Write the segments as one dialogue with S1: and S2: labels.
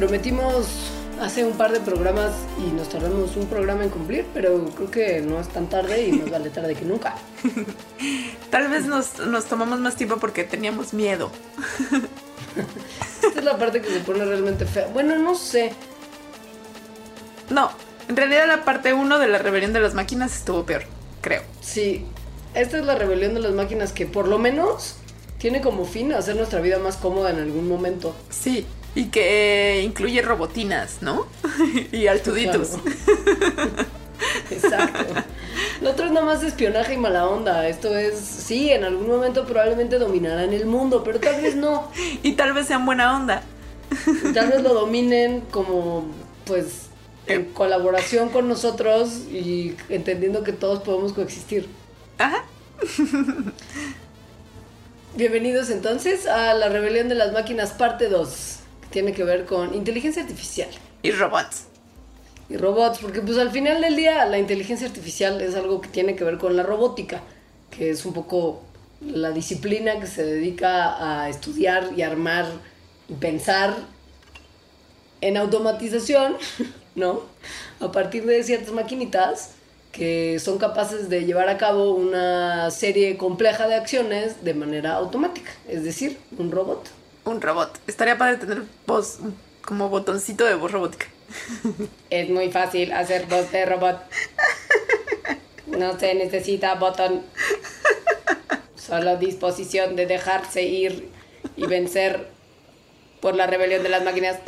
S1: prometimos hace un par de programas y nos tardamos un programa en cumplir, pero creo que no es tan tarde y nos vale tarde que nunca.
S2: Tal vez nos, nos tomamos más tiempo porque teníamos miedo.
S1: Esta es la parte que se pone realmente fea. Bueno, no sé.
S2: No, en realidad la parte 1 de la rebelión de las máquinas estuvo peor, creo.
S1: Sí, esta es la rebelión de las máquinas que por lo menos tiene como fin hacer nuestra vida más cómoda en algún momento.
S2: Sí, y que eh, incluye robotinas, ¿no? y altuditos.
S1: Claro. Exacto. Lo otro es nada más espionaje y mala onda. Esto es, sí, en algún momento probablemente dominarán el mundo, pero tal vez no.
S2: Y tal vez sean buena onda.
S1: Tal vez lo dominen como, pues, en colaboración con nosotros y entendiendo que todos podemos coexistir.
S2: Ajá.
S1: Bienvenidos entonces a la rebelión de las máquinas parte 2, que tiene que ver con inteligencia artificial
S2: Y robots.
S1: y robots, porque pues al final del día la inteligencia artificial es algo que tiene que ver con la robótica, que es un poco la disciplina que se dedica a estudiar y armar y pensar en automatización, ¿no? A partir de ciertas maquinitas que son capaces de llevar a cabo una serie compleja de acciones de manera automática, es decir, un robot.
S2: Un robot. Estaría padre tener voz como botoncito de voz robótica.
S1: Es muy fácil hacer voz de robot. No se necesita botón. Solo disposición de dejarse ir y vencer por la rebelión de las máquinas.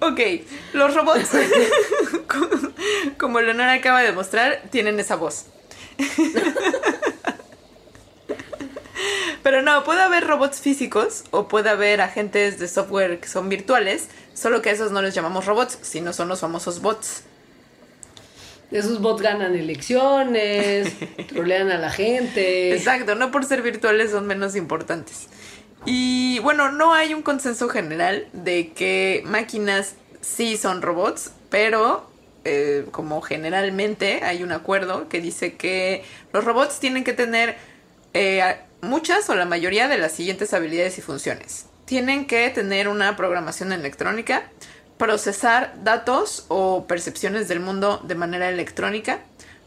S2: Ok, los robots, como- Leonora acaba de mostrar, tienen esa voz. Pero no, puede haber robots físicos o puede haber agentes de software que son virtuales, solo que a esos no les llamamos robots, sino son los famosos bots.
S1: Esos bots ganan elecciones, trolean a la gente.
S2: Exacto, no por ser virtuales son menos importantes. Y bueno, no hay un consenso general de que máquinas sí son robots, pero eh, como generalmente hay un acuerdo que dice que los robots tienen que tener eh, muchas o la mayoría de las siguientes habilidades y funciones. Tienen que tener una programación electrónica, procesar datos o percepciones del mundo de manera electrónica,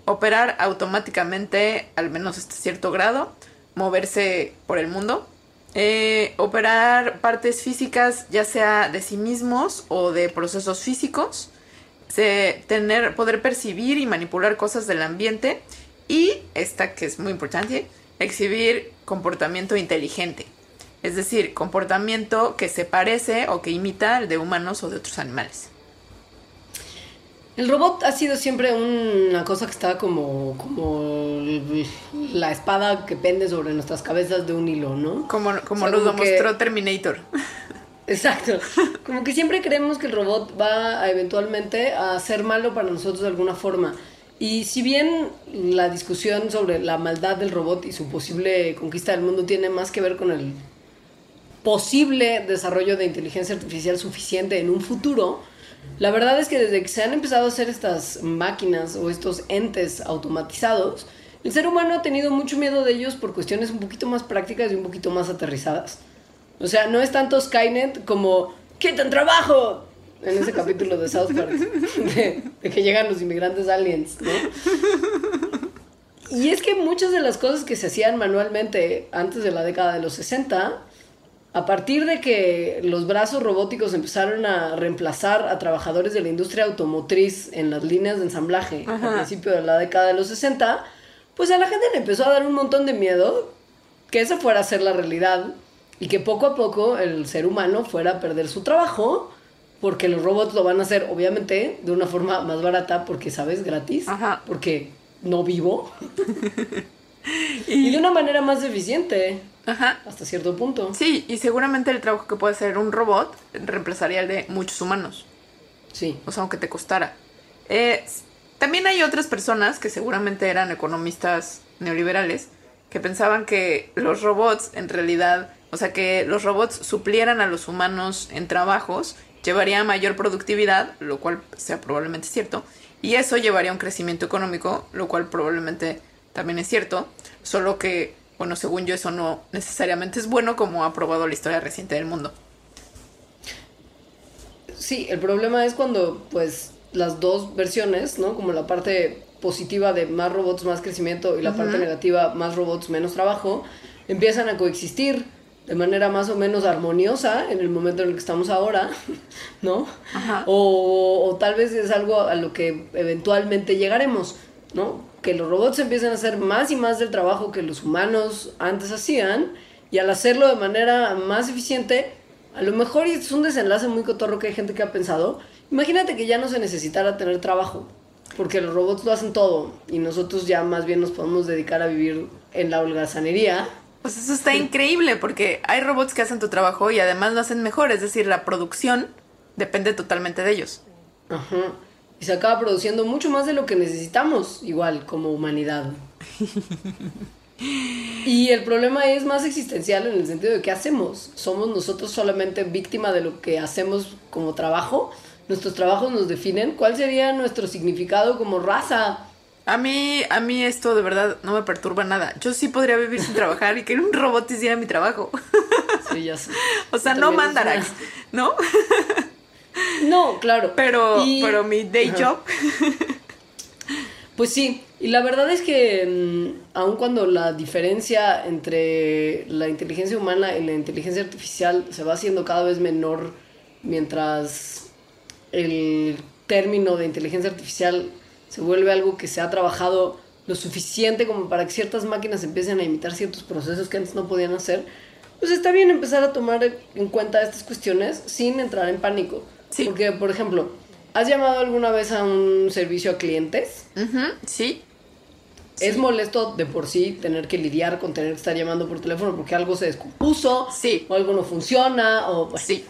S2: operar automáticamente al menos hasta cierto grado, moverse por el mundo, eh, operar partes físicas ya sea de sí mismos o de procesos físicos, se- tener, poder percibir y manipular cosas del ambiente y, esta que es muy importante, exhibir comportamiento inteligente. Es decir, comportamiento que se parece o que imita al de humanos o de otros animales.
S1: El robot ha sido siempre una cosa que está como, como la espada que pende sobre nuestras cabezas de un hilo, ¿no?
S2: Como, como
S1: O sea,
S2: nos lo
S1: que-
S2: mostró Terminator.
S1: Exacto. Como que siempre creemos que el robot va a eventualmente a ser malo para nosotros de alguna forma. Y si bien la discusión sobre la maldad del robot y su posible conquista del mundo tiene más que ver con el posible desarrollo de inteligencia artificial suficiente en un futuro, la verdad es que desde que se han empezado a hacer estas máquinas o estos entes automatizados, el ser humano ha tenido mucho miedo de ellos por cuestiones un poquito más prácticas y un poquito más aterrizadas. O sea, no es tanto Skynet como ¡Quitan trabajo! En ese capítulo de South Park, de, de que llegan los inmigrantes aliens, ¿no? Y es que muchas de las cosas que se hacían manualmente antes de la década de los 60, a partir de que los brazos robóticos empezaron a reemplazar a trabajadores de la industria automotriz en las líneas de ensamblaje
S2: Ajá.
S1: a principio de la década de los 60, pues a la gente le empezó a dar un montón de miedo que esa fuera a ser la realidad y que poco a poco el ser humano fuera a perder su trabajo porque los robots lo van a hacer obviamente de una forma más barata porque sabes gratis
S2: Ajá.
S1: porque no vivo y de una manera más eficiente.
S2: Ajá.
S1: Hasta cierto punto.
S2: Sí, y seguramente el trabajo que puede hacer un robot reemplazaría el de muchos humanos.
S1: Sí.
S2: O sea, aunque te costara. Eh, también hay otras personas que seguramente eran economistas neoliberales que pensaban que los robots en realidad, o sea, que los robots suplieran a los humanos en trabajos, llevaría a mayor productividad, lo cual sea probablemente cierto, y eso llevaría a un crecimiento económico, lo cual probablemente también es cierto, solo que, bueno, según yo eso no necesariamente es bueno como ha probado la historia reciente del mundo.
S1: Sí, el problema es cuando pues las dos versiones, ¿no? Como la parte positiva de más robots, más crecimiento y la parte negativa, más robots, menos trabajo, empiezan a coexistir de manera más o menos armoniosa en el momento en el que estamos ahora, ¿no?
S2: Ajá.
S1: O, o tal vez es algo a lo que eventualmente llegaremos, ¿no? Que los robots empiecen a hacer más y más del trabajo que los humanos antes hacían y al hacerlo de manera más eficiente, a lo mejor y es un desenlace muy cotorro que hay gente que ha pensado, imagínate que ya no se necesitara tener trabajo, porque los robots lo hacen todo y nosotros ya más bien nos podemos dedicar a vivir en la holgazanería.
S2: Pues eso está increíble porque hay robots que hacen tu trabajo y además lo hacen mejor, es decir, la producción depende totalmente de ellos.
S1: Ajá. Y se acaba produciendo mucho más de lo que necesitamos, igual, como humanidad. Y el problema es más existencial en el sentido de qué hacemos. ¿Somos nosotros solamente víctima de lo que hacemos como trabajo? ¿Nuestros trabajos nos definen? ¿Cuál sería nuestro significado como raza?
S2: A mí, a mí esto de verdad no me perturba nada. Yo sí podría vivir sin trabajar y que un robot hiciera mi trabajo.
S1: Sí, ya sé.
S2: o sea, no Mandarax,
S1: una-
S2: ¿no?
S1: No, claro.
S2: Pero,
S1: Y-
S2: pero mi day
S1: Ajá.
S2: job.
S1: Pues sí, y la verdad es que mm, aun cuando la diferencia entre la inteligencia humana y la inteligencia artificial se va haciendo cada vez menor mientras el término de inteligencia artificial se vuelve algo que se ha trabajado lo suficiente como para que ciertas máquinas empiecen a imitar ciertos procesos que antes no podían hacer, pues está bien empezar a tomar en cuenta estas cuestiones sin entrar en pánico.
S2: Sí.
S1: Porque, por ejemplo, ¿has llamado alguna vez a un servicio a clientes?
S2: Sí.
S1: Es molesto de por sí tener que lidiar con tener que estar llamando por teléfono porque algo se descompuso,
S2: Sí.
S1: o algo no funciona, o bueno.
S2: Sí.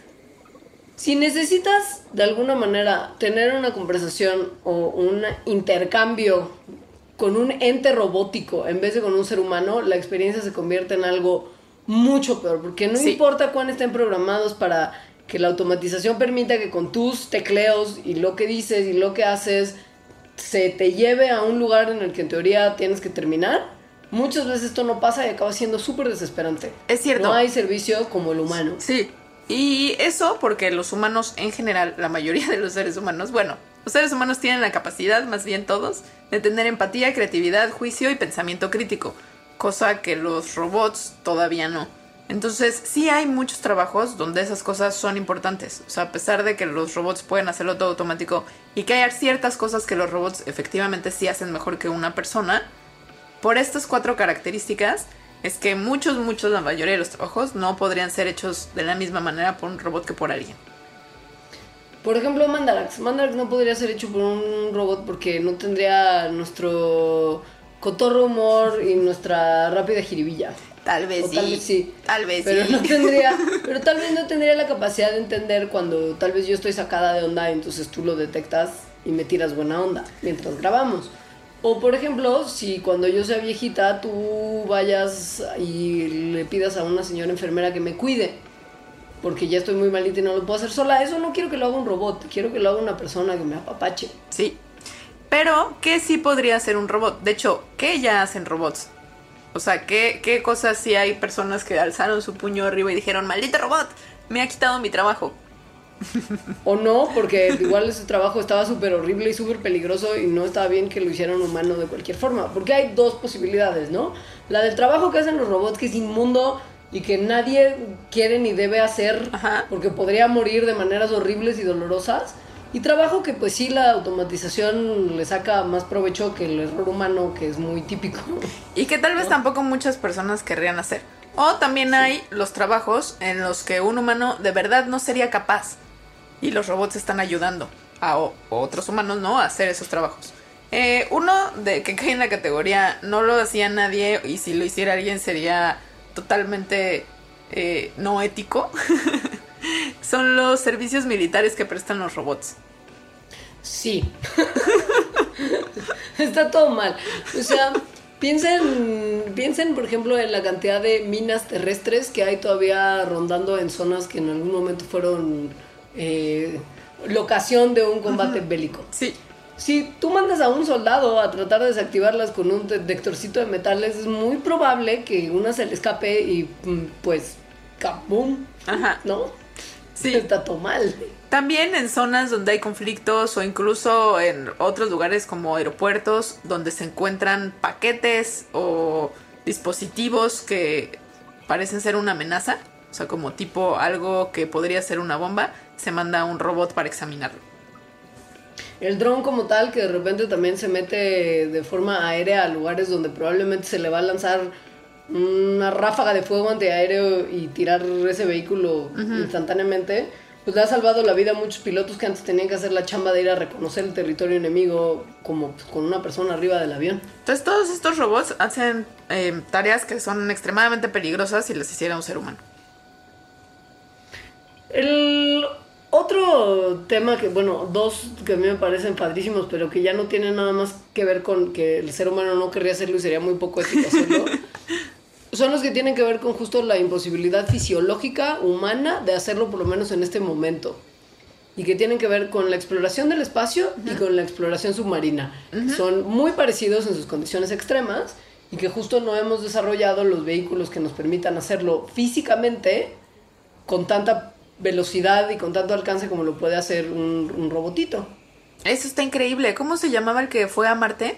S1: Si necesitas de alguna manera tener una conversación o un intercambio con un ente robótico en vez de con un ser humano, la experiencia se convierte en algo mucho peor, porque no
S2: Sí.
S1: importa cuán estén programados para que la automatización permita que con tus tecleos y lo que dices y lo que haces se te lleve a un lugar en el que en teoría tienes que terminar. Muchas veces esto no pasa y acaba siendo súper desesperante.
S2: Es cierto.
S1: No hay servicio como el humano.
S2: Sí. Y eso porque los humanos en general, la mayoría de los seres humanos, bueno, los seres humanos tienen la capacidad, más bien todos, de tener empatía, creatividad, juicio y pensamiento crítico, cosa que los robots todavía no. Entonces, sí hay muchos trabajos donde esas cosas son importantes. O sea, a pesar de que los robots pueden hacerlo todo automático y que hay ciertas cosas que los robots efectivamente sí hacen mejor que una persona, por estas cuatro características es que muchos, muchos, la mayoría de los trabajos no podrían ser hechos de la misma manera por un robot que por alguien.
S1: Por ejemplo, Mandarax. Mandarax no podría ser hecho por un robot porque no tendría nuestro cotorro humor y nuestra rápida jiribilla.
S2: Tal vez
S1: O
S2: sí.
S1: tal vez sí.
S2: Tal vez
S1: Pero
S2: sí.
S1: no tendría, pero tal vez no tendría la capacidad de entender cuando tal vez yo estoy sacada de onda, entonces tú lo detectas y me tiras buena onda mientras grabamos. O por ejemplo, si cuando yo sea viejita tú vayas y le pidas a una señora enfermera que me cuide, porque ya estoy muy malita y no lo puedo hacer sola, eso no quiero que lo haga un robot, quiero que lo haga una persona que me apapache.
S2: Sí. Pero, ¿qué sí podría hacer un robot? De hecho, ¿qué ya hacen robots? O sea, ¿qué, qué cosas sí hay personas que alzaron su puño arriba y dijeron, maldito robot, me ha quitado mi trabajo?
S1: O no, porque igual ese trabajo estaba súper horrible y súper peligroso y no estaba bien que lo hiciera un humano de cualquier forma. Porque hay dos posibilidades, ¿no? La del trabajo que hacen los robots, que es inmundo y que nadie quiere ni debe hacer
S2: Ajá.
S1: porque podría morir de maneras horribles y dolorosas. Y trabajo que pues sí la automatización le saca más provecho que el error humano, que es muy típico.
S2: Y que tal vez tampoco muchas personas querrían hacer. O también hay los trabajos en los que un humano de verdad no sería capaz. Y los robots están ayudando a otros humanos, ¿no? A hacer esos trabajos. Eh, uno de que cae en la categoría no lo hacía nadie y si lo hiciera alguien sería totalmente eh, no ético. Son los servicios militares que prestan los robots.
S1: Sí. Está todo mal. O sea, piensen, piensen, por ejemplo, en la cantidad de minas terrestres que hay todavía rondando en zonas que en algún momento fueron eh, locación de un combate bélico.
S2: Sí.
S1: Si tú mandas a un soldado a tratar de desactivarlas con un detectorcito de metales, es muy probable que una se le escape y mm, pues, ¡capum!
S2: Ajá.
S1: ¿No?
S2: Sí.
S1: Está todo mal.
S2: También en zonas donde hay conflictos o incluso en otros lugares como aeropuertos donde se encuentran paquetes o dispositivos que parecen ser una amenaza, o sea, como tipo algo que podría ser una bomba, se manda un robot para examinarlo.
S1: El dron como tal, que de repente también se mete de forma aérea a lugares donde probablemente se le va a lanzar una ráfaga de fuego antiaéreo y tirar ese vehículo instantáneamente, pues le ha salvado la vida a muchos pilotos que antes tenían que hacer la chamba de ir a reconocer el territorio enemigo como pues, con una persona arriba del avión.
S2: Entonces todos estos robots hacen eh, tareas que son extremadamente peligrosas si las hiciera un ser humano.
S1: El otro tema que, bueno, dos que a mí me parecen padrísimos, pero que ya no tienen nada más que ver con que el ser humano no querría hacerlo y sería muy poco ético hacerlo, son los que tienen que ver con justo la imposibilidad fisiológica humana de hacerlo por lo menos en este momento. Y que tienen que ver con la exploración del espacio y con la exploración submarina. Son muy parecidos en sus condiciones extremas y que justo no hemos desarrollado los vehículos que nos permitan hacerlo físicamente con tanta velocidad y con tanto alcance como lo puede hacer un, un robotito.
S2: Eso está increíble. ¿Cómo se llamaba el que fue a Marte?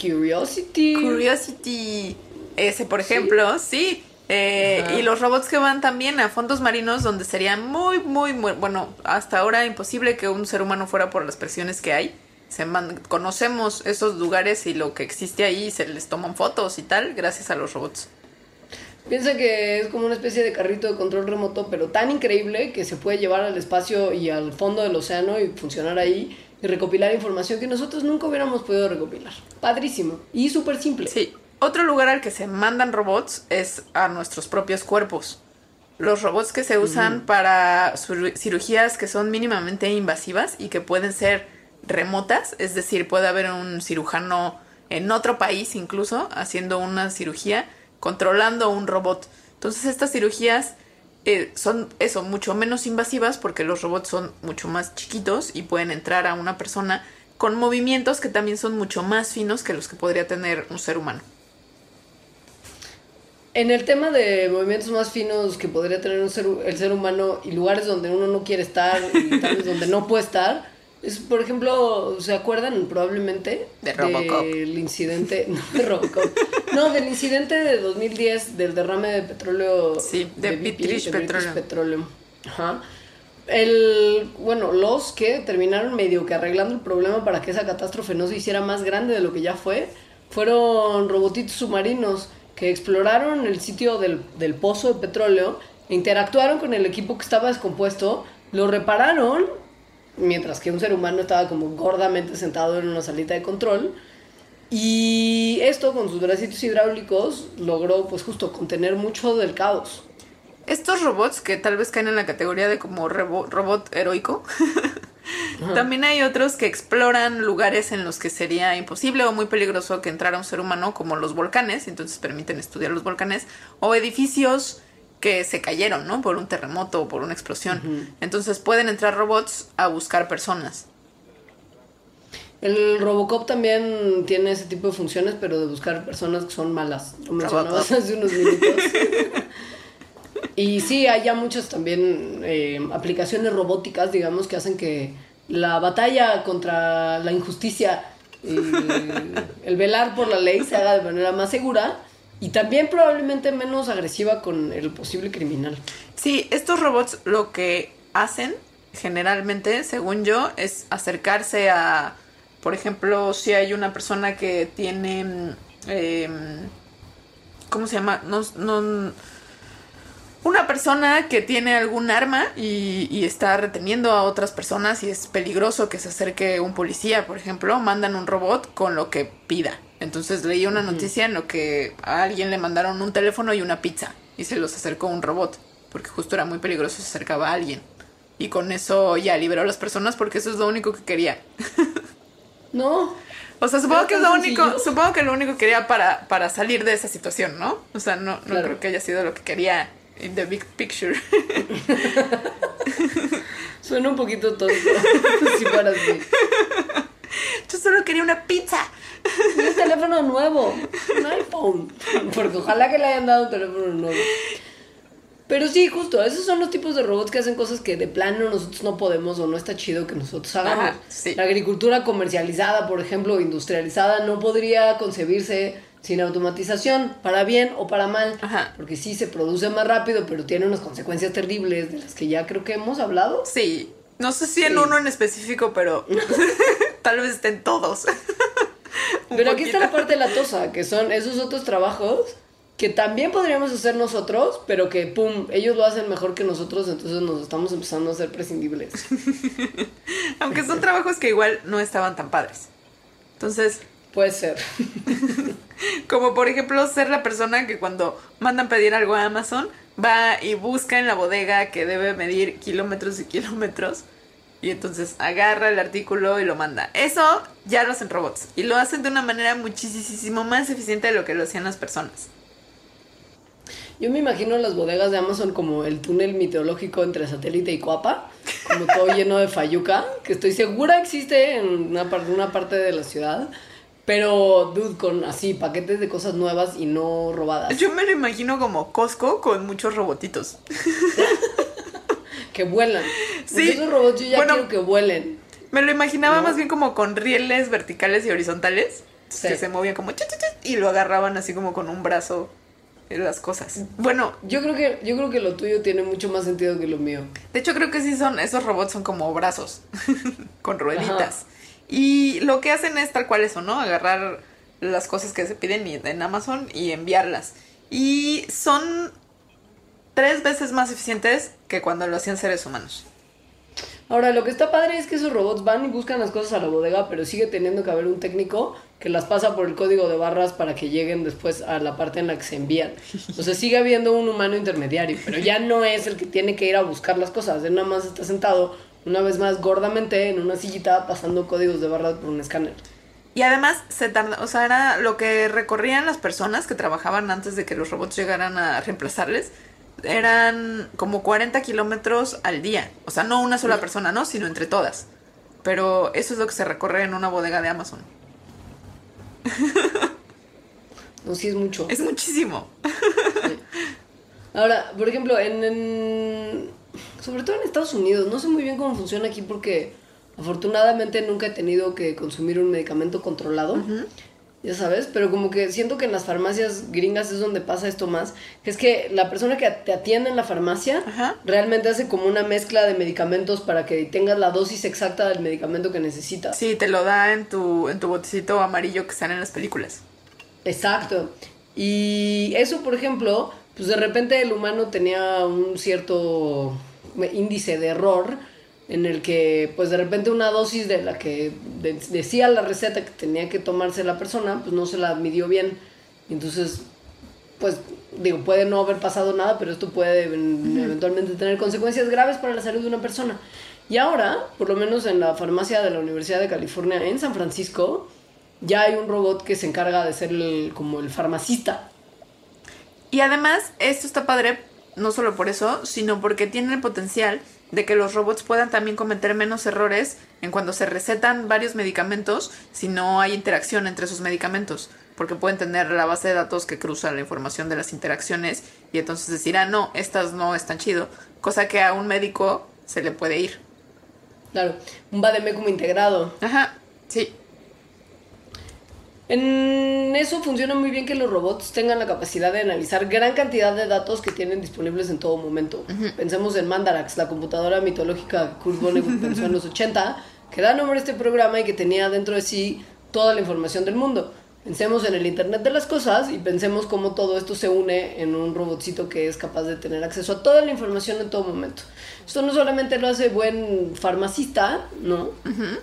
S1: Curiosity.
S2: Curiosity. Ese, por ejemplo, sí. Eh, y los robots que van también a fondos marinos donde sería muy, muy, muy, bueno, hasta ahora imposible que un ser humano fuera por las presiones que hay. Se man- conocemos esos lugares y lo que existe ahí, se les toman fotos y tal, gracias a los robots.
S1: Piensa que es como una especie de carrito de control remoto, pero tan increíble que se puede llevar al espacio y al fondo del océano y funcionar ahí y recopilar información que nosotros nunca hubiéramos podido recopilar. Padrísimo. Y súper simple.
S2: Sí. Otro lugar al que se mandan robots es a nuestros propios cuerpos. Los robots que se usan para cirugías que son mínimamente invasivas y que pueden ser remotas, es decir, puede haber un cirujano en otro país incluso haciendo una cirugía controlando un robot. Entonces estas cirugías eh, son eso, mucho menos invasivas porque los robots son mucho más chiquitos y pueden entrar a una persona con movimientos que también son mucho más finos que los que podría tener un ser humano.
S1: En el tema de movimientos más finos que podría tener un ser, el ser humano y lugares donde uno no quiere estar y tal vez donde no puede estar, es, por ejemplo, ¿se acuerdan probablemente
S2: De Robocop.
S1: del incidente, no de Robocop, no, del incidente de 2010 del derrame de petróleo
S2: Sí, de British
S1: de
S2: Petroleum.
S1: Petroleum. Ajá. El, bueno, los que terminaron medio que arreglando el problema para que esa catástrofe no se hiciera más grande de lo que ya fue, fueron robotitos submarinos que exploraron el sitio del, del pozo de petróleo, interactuaron con el equipo que estaba descompuesto, lo repararon, mientras que un ser humano estaba como gordamente sentado en una salita de control. Y esto con sus bracitos hidráulicos logró pues justo contener mucho del caos.
S2: Estos robots que tal vez caen en la categoría de como rebo- robot heroico, también hay otros que exploran lugares en los que sería imposible o muy peligroso que entrara un ser humano, como los volcanes, entonces permiten estudiar los volcanes, o edificios que se cayeron, ¿no? Por un terremoto o por una explosión. Entonces pueden entrar robots a buscar personas.
S1: El Robocop también tiene ese tipo de funciones, pero de buscar personas que son malas. Lo mencionabas hace unos minutos. y sí, hay ya muchas también eh, aplicaciones robóticas, digamos, que hacen que la batalla contra la injusticia, y el velar por la ley se haga de manera más segura y también probablemente menos agresiva con el posible criminal.
S2: Sí, estos robots lo que hacen generalmente, según yo, es acercarse a, por ejemplo, si hay una persona que tiene, em, ¿cómo se llama? No, no, una persona que tiene algún arma y, y está reteniendo a otras personas y es peligroso que se acerque un policía, por ejemplo, mandan un robot con lo que pida. Entonces leí una noticia en lo que a alguien le mandaron un teléfono y una pizza y se los acercó un robot, porque justo era muy peligroso se acercaba a alguien. Y con eso ya liberó a las personas porque eso es lo único que quería.
S1: No.
S2: O sea, supongo que es lo único, supongo que lo único que quería para, para salir de esa situación, ¿no? O sea, no, no
S1: Claro.
S2: creo que haya sido lo que quería in the big picture.
S1: Suena un poquito tonto. si fuera así.
S2: Yo solo quería una pizza.
S1: Un teléfono nuevo. Un iPhone. Porque ojalá que le hayan dado un teléfono nuevo. Pero sí, justo, esos son los tipos de robots que hacen cosas que de plano nosotros no podemos o no está chido que nosotros hagamos.
S2: Ajá, sí.
S1: La agricultura comercializada, por ejemplo, industrializada, no podría concebirse sin automatización, para bien o para mal.
S2: Ajá.
S1: Porque sí se produce más rápido, pero tiene unas consecuencias terribles de las que ya creo que hemos hablado.
S2: Sí. No sé si en uno en específico, pero tal vez estén todos.
S1: Pero aquí está la parte latosa, que son esos otros trabajos que también podríamos hacer nosotros, pero que, pum, ellos lo hacen mejor que nosotros, entonces nos estamos empezando a hacer prescindibles.
S2: Aunque son trabajos que igual no estaban tan padres. Entonces,
S1: Puede ser.
S2: como por ejemplo ser la persona que cuando mandan pedir algo a Amazon, va y busca en la bodega que debe medir kilómetros y kilómetros. Y entonces agarra el artículo y lo manda. Eso ya lo hacen robots. Y lo hacen de una manera muchísimo más eficiente de lo que lo hacían las personas.
S1: Yo me imagino las bodegas de Amazon como el túnel meteorológico entre satélite y Coapa, como todo lleno de fayuca, que estoy segura existe en una, par- una parte de la ciudad, pero, dude, con así paquetes de cosas nuevas y no robadas.
S2: Yo me lo imagino como Costco con muchos robotitos.
S1: Que vuelan.
S2: Sí.
S1: Esos robots yo ya
S2: Bueno,
S1: quiero que vuelen.
S2: Me lo imaginaba
S1: ¿No?
S2: más bien como con rieles verticales y horizontales.
S1: Sí.
S2: Que se movían como chu, chu, y lo agarraban así como con un brazo en las cosas. Bueno,
S1: Yo creo que yo creo que lo tuyo tiene mucho más sentido que lo mío.
S2: de hecho creo que sí son, esos robots son como brazos con rueditas. Y lo que hacen es tal cual eso, ¿no? Agarrar las cosas que se piden en Amazon y enviarlas. Y son tres veces más eficientes que cuando lo hacían seres humanos.
S1: Ahora, lo que está padre es que esos robots van y buscan las cosas a la bodega, pero sigue teniendo que haber un técnico que las pasa por el código de barras para que lleguen después a la parte en la que se envían. O sea, sigue habiendo un humano intermediario, pero ya no es el que tiene que ir a buscar las cosas. Él nada más está sentado, una vez más, gordamente en una sillita pasando códigos de barras por un escáner.
S2: Y además se tarda, o sea, era lo que recorrían las personas que trabajaban antes de que los robots llegaran a reemplazarles. Eran como 40 kilómetros al día. O sea, no una sola persona, ¿no? Sino entre todas. Pero eso es lo que se recorre en una bodega de Amazon.
S1: No, sí es mucho.
S2: Es muchísimo.
S1: Ahora, por ejemplo, en, en- sobre todo en Estados Unidos, no sé muy bien cómo funciona aquí porque afortunadamente nunca he tenido que consumir un medicamento controlado, ya sabes, pero como que siento que en las farmacias gringas es donde pasa esto más, que es que la persona que te atiende en la farmacia
S2: Ajá.
S1: realmente hace como una mezcla de medicamentos para que tengas la dosis exacta del medicamento que necesitas.
S2: Sí, te lo da en tu, en tu botecito amarillo que sale en las películas.
S1: Exacto. Y eso, por ejemplo, pues de repente el humano tenía un cierto índice de error en el que, pues de repente una dosis de la que de- decía la receta que tenía que tomarse la persona, pues no se la midió bien. Entonces, pues digo, puede no haber pasado nada, pero esto puede en- eventualmente tener consecuencias graves para la salud de una persona. Y ahora, por lo menos en la farmacia de la Universidad de California en San Francisco, ya hay un robot que se encarga de ser el, como el farmacista.
S2: Y además, esto está padre no solo por eso, sino porque tiene el potencial de que los robots puedan también cometer menos errores en cuando se recetan varios medicamentos si no hay interacción entre esos medicamentos. Porque pueden tener la base de datos que cruza la información de las interacciones y entonces decir, ah, no, estas no están chido. Cosa que a un médico se le puede ir.
S1: Claro, un como integrado.
S2: Ajá, sí.
S1: En eso funciona muy bien que los robots tengan la capacidad de analizar gran cantidad de datos que tienen disponibles en todo momento. Pensemos en Mandarax, la computadora mitológica que Kurt Vonnegut pensó en los 80, que da nombre a este programa y que tenía dentro de sí toda la información del mundo. Pensemos en el Internet de las cosas y pensemos cómo todo esto se une en un robotcito que es capaz de tener acceso a toda la información en todo momento. Esto no solamente lo hace buen farmacista, ¿no?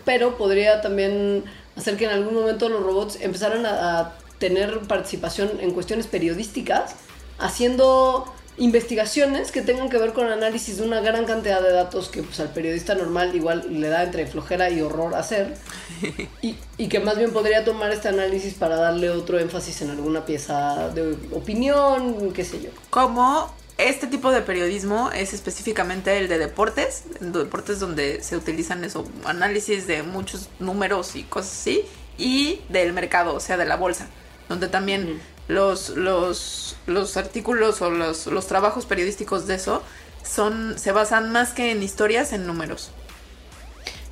S1: Pero podría también hacer que en algún momento los robots empezaran a, a tener participación en cuestiones periodísticas, haciendo investigaciones que tengan que ver con análisis de una gran cantidad de datos que pues, al periodista normal igual le da entre flojera y horror hacer y, y que más bien podría tomar este análisis para darle otro énfasis en alguna pieza de opinión, qué sé yo.
S2: Como este tipo de periodismo es específicamente el de deportes, deportes donde se utilizan eso, análisis de muchos números y cosas así, y del mercado, o sea, de la bolsa, donde también los, los, los artículos o los, los trabajos periodísticos de eso son, se basan más que en historias, en números.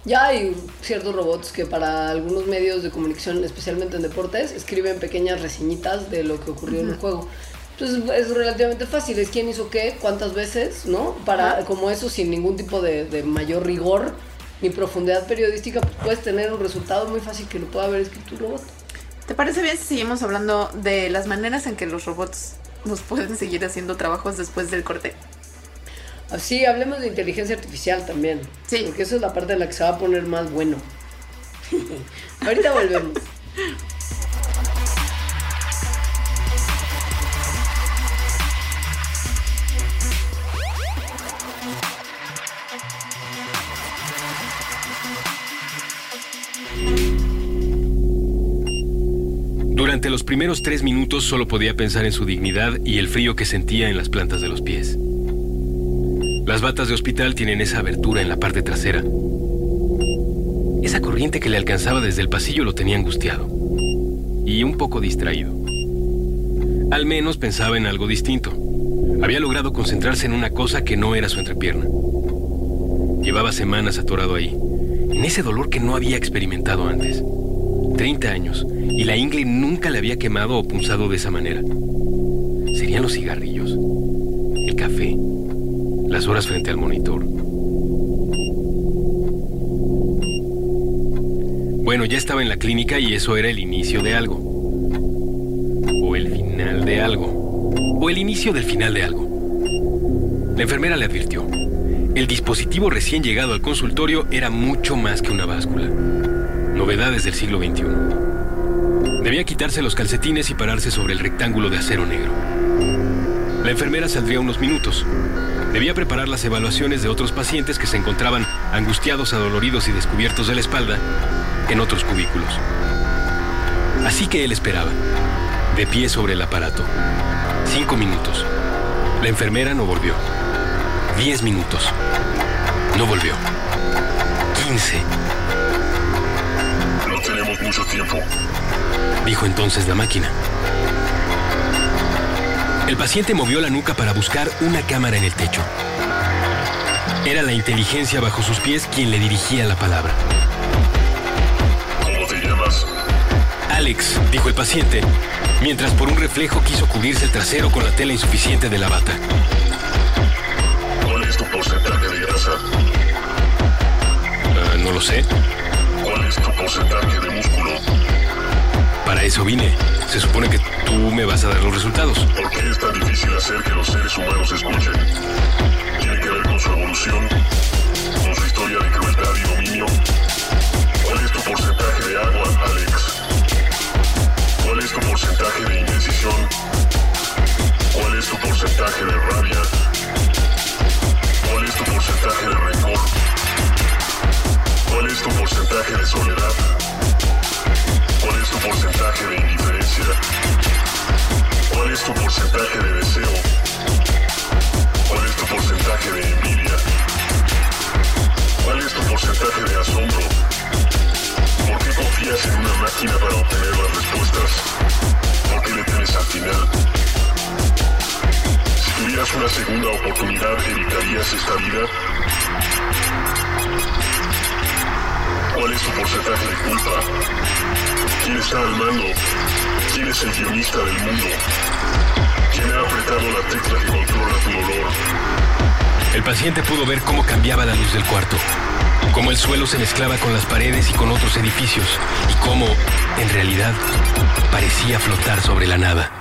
S1: Ya hay ciertos robots que para algunos medios de comunicación, especialmente en deportes, escriben pequeñas reseñitas de lo que ocurrió en el juego. Entonces es relativamente fácil, es quién hizo qué, cuántas veces, ¿no? Para, como eso, sin ningún tipo de, de mayor rigor ni profundidad periodística, pues puedes tener un resultado muy fácil que lo pueda haber escrito un robot.
S2: ¿Te parece bien si seguimos hablando de las maneras en que los robots nos pueden seguir haciendo trabajos después del corte?
S1: Así, hablemos de inteligencia artificial también.
S2: Sí.
S1: Porque eso es la parte en la que se va a poner más bueno. Ahorita volvemos.
S3: Durante los primeros tres minutos solo podía pensar en su dignidad y el frío que sentía en las plantas de los pies. Las batas de hospital tienen esa abertura en la parte trasera. Esa corriente que le alcanzaba desde el pasillo lo tenía angustiado y un poco distraído. Al menos pensaba en algo distinto. Había logrado concentrarse en una cosa que no era su entrepierna. Llevaba semanas atorado ahí, en ese dolor que no había experimentado antes. 30 años, y la ingle nunca le había quemado o punzado de esa manera. Serían los cigarrillos, el café, las horas frente al monitor. Bueno, ya estaba en la clínica y eso era el inicio de algo. O el final de algo. O el inicio del final de algo. La enfermera le advirtió. El dispositivo recién llegado al consultorio era mucho más que una báscula. Novedades del siglo XXI. Debía quitarse los calcetines y pararse sobre el rectángulo de acero negro. La enfermera saldría unos minutos. Debía preparar las evaluaciones de otros pacientes que se encontraban angustiados, adoloridos y descubiertos de la espalda en otros cubículos. Así que él esperaba, de pie sobre el aparato. Cinco minutos. La enfermera no volvió. Diez minutos. No volvió. Quince.
S4: No tenemos mucho tiempo.
S3: Dijo entonces la máquina. El paciente movió la nuca para buscar una cámara en el techo. Era la inteligencia bajo sus pies quien le dirigía la palabra.
S4: ¿Cómo te llamas?
S3: Alex, dijo el paciente, mientras por un reflejo quiso cubrirse el trasero con la tela insuficiente de la bata.
S4: ¿Cuál es tu porcentaje de grasa?
S3: Ah, no lo sé.
S4: ¿Cuál es tu porcentaje de músculo?
S3: Para eso vine. Se supone que tú me vas a dar los resultados.
S4: ¿Por qué es tan difícil hacer que los seres humanos escuchen? ¿Tiene que ver con su evolución? ¿Con su historia de crueldad
S3: paciente pudo ver cómo cambiaba la luz del cuarto, cómo el suelo se mezclaba con las paredes y con otros edificios, y cómo, en realidad, parecía flotar sobre la nada.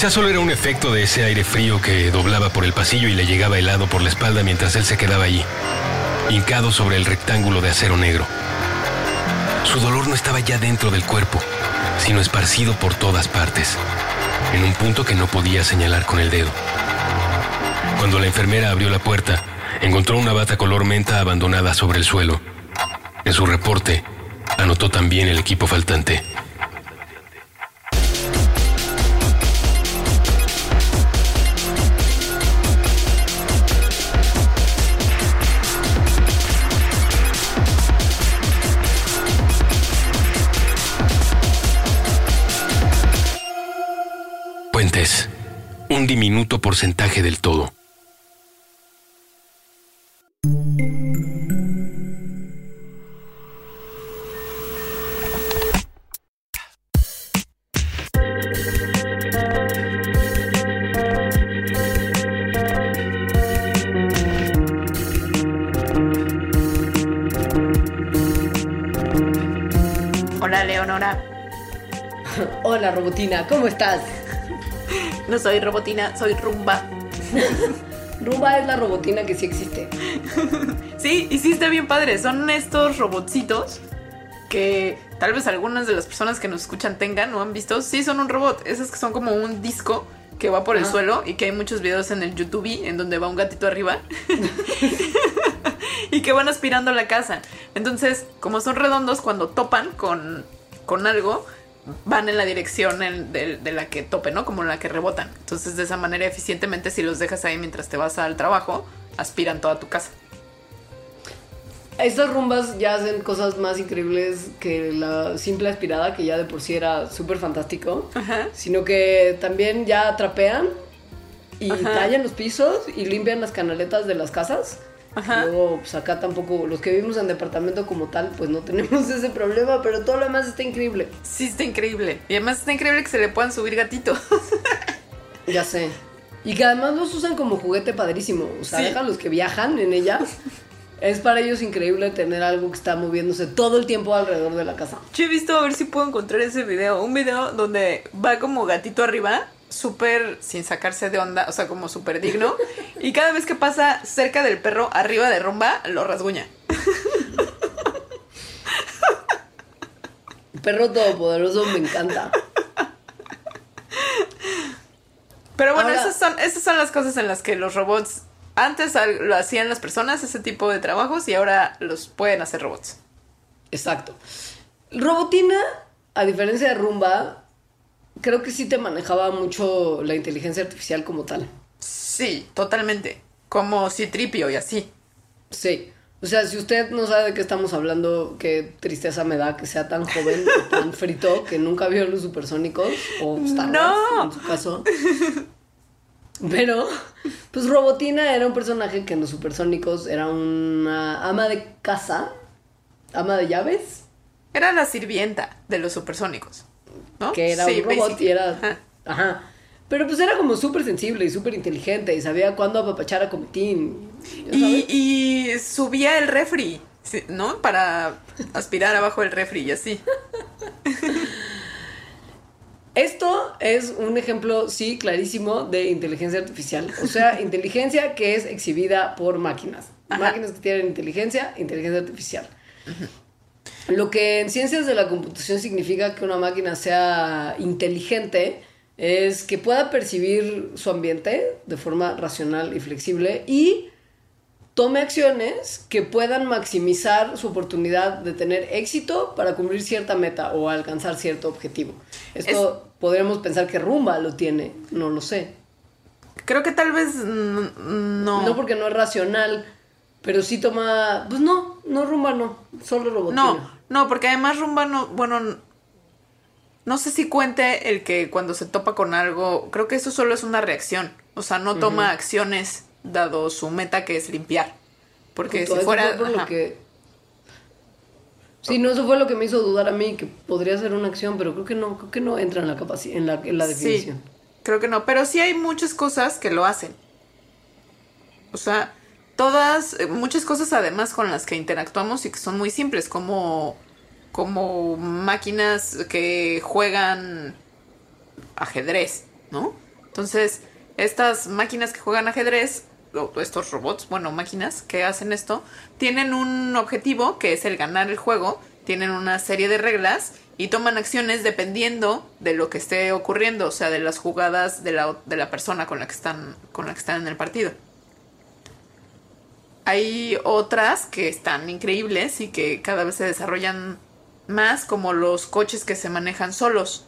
S3: Quizás solo era un efecto de ese aire frío que doblaba por el pasillo y le llegaba helado por la espalda mientras él se quedaba allí, hincado sobre el rectángulo de acero negro. Su dolor no estaba ya dentro del cuerpo, sino esparcido por todas partes, en un punto que no podía señalar con el dedo. Cuando la enfermera abrió la puerta, encontró una bata color menta abandonada sobre el suelo. En su reporte, anotó también el equipo faltante. Un diminuto porcentaje del todo.
S2: Hola, Leonora.
S1: Hola, Robotina, ¿cómo estás?
S2: No soy robotina, soy rumba.
S1: Rumba es la robotina que sí existe.
S2: Sí, y sí está bien padre. Son estos robotcitos que tal vez algunas de las personas que nos escuchan tengan o han visto. Sí, son un robot. Esos que son como un disco que va por el
S1: Ah.
S2: suelo y que hay muchos videos en el YouTube en donde va un gatito arriba. y que van aspirando la casa. Entonces, como son redondos, cuando topan con, con algo, van en la dirección en- de, de la que tope, ¿no? Como la que rebotan. Entonces, de esa manera, eficientemente, si los dejas ahí mientras te vas al trabajo, aspiran toda tu casa.
S1: Estas rumbas ya hacen cosas más increíbles que la simple aspirada, que ya de por sí era súper fantástico,
S2: Ajá.
S1: sino que también ya trapean y
S2: Ajá.
S1: tallan los pisos y limpian las canaletas de las casas.
S2: Ajá.
S1: Luego, pues acá tampoco, los que vivimos en departamento como tal, pues no tenemos ese problema, pero todo lo demás está increíble.
S2: Sí, está increíble. Y además está increíble que se le puedan subir gatitos.
S1: Ya sé. Y que además los usan como juguete padrísimo. O sea,
S2: Sí.
S1: los que viajan en ella. Es para ellos increíble tener algo que está moviéndose todo el tiempo alrededor de la casa.
S2: Yo he visto a ver si puedo encontrar ese video. Un video donde va como gatito arriba, súper sin sacarse de onda, o sea, como súper digno. Y cada vez que pasa cerca del perro, arriba de rumba, lo rasguña.
S1: Perro todopoderoso me encanta.
S2: Pero bueno,
S1: Ahora-
S2: esas, son, esas son las cosas en las que los robots antes lo hacían las personas, ese tipo de trabajos, y ahora los pueden hacer robots.
S1: Exacto. Robotina, a diferencia de Rumba, creo que sí te manejaba mucho la inteligencia artificial como tal.
S2: Sí, totalmente. Como Citripio y así.
S1: Sí. O sea, si usted no sabe de qué estamos hablando, qué tristeza me da que sea tan joven o tan frito que nunca vio los supersónicos o Star Wars,
S2: No.
S1: en su caso. Pero, pues Robotina era un personaje que en los supersónicos era una ama de casa, ama de llaves,
S2: Era la sirvienta de los supersónicos. ¿No?
S1: que era
S2: Sí,
S1: un robot y era...
S2: Ajá.
S1: Ajá. Pero pues era como súper sensible y súper inteligente y sabía cuándo apapachar a Cometín. ¿ya
S2: Y, subía el refri, ¿no? Para aspirar abajo del refri y así.
S1: Esto es un ejemplo, sí, clarísimo de inteligencia artificial. O sea, inteligencia que es exhibida por máquinas.
S2: Ajá.
S1: Máquinas que tienen inteligencia, inteligencia artificial. Lo que en ciencias de la computación significa que una máquina sea inteligente es que pueda percibir su ambiente de forma racional y flexible y tome acciones que puedan maximizar su oportunidad de tener éxito para cumplir cierta meta o alcanzar cierto objetivo. Esto podríamos pensar que Rumba lo tiene, no lo sé.
S2: Creo que tal vez no.
S1: No, porque no es racional, pero sí toma... Pues no, no Rumba no, solo Robotina.
S2: No, no, porque además Rumba no, bueno, no sé si cuente el que cuando se topa con algo, creo que eso solo es una reacción, o sea, no toma acciones dado su meta que es limpiar. Porque si fuera...
S1: fue lo que... Sí, no, eso fue lo que me hizo dudar a mí, que podría ser una acción, pero creo que no, creo que no entra en la capacidad, en la, en la definición.
S2: Sí, creo que no, pero sí hay muchas cosas que lo hacen. O sea, todas, eh, muchas cosas además con las que interactuamos y que son muy simples, como, como máquinas que juegan ajedrez, ¿no? Entonces, estas máquinas que juegan ajedrez, estos robots, bueno, máquinas que hacen esto, tienen un objetivo que es el ganar el juego, tienen una serie de reglas y toman acciones dependiendo de lo que esté ocurriendo, o sea, de las jugadas de la, de la persona con la que están con la que están en el partido. Hay otras que están increíbles y que cada vez se desarrollan más, como los coches que se manejan solos,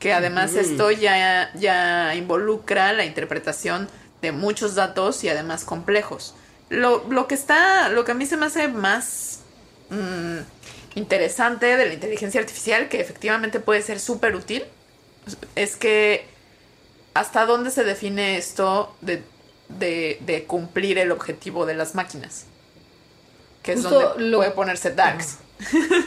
S2: que además esto ya, ya involucra la interpretación de muchos datos y además complejos. Lo, lo que está, lo que a mí se me hace más mm, interesante de la inteligencia artificial, que efectivamente puede ser súper útil, es que hasta dónde se define esto de, de, de cumplir el objetivo de las máquinas. Que es donde
S1: lo-
S2: puede ponerse darks.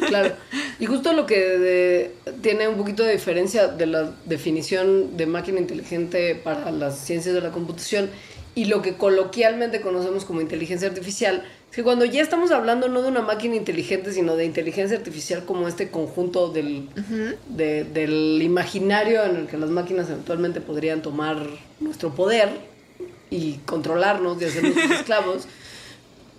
S1: Claro. Y justo lo que de- tiene un poquito de diferencia de la definición de máquina inteligente para las ciencias de la computación y lo que coloquialmente conocemos como inteligencia artificial, es que cuando ya estamos hablando no de una máquina inteligente, sino de inteligencia artificial como este conjunto del, de- del imaginario en el que las máquinas eventualmente podrían tomar nuestro poder y controlarnos y hacernos sus esclavos.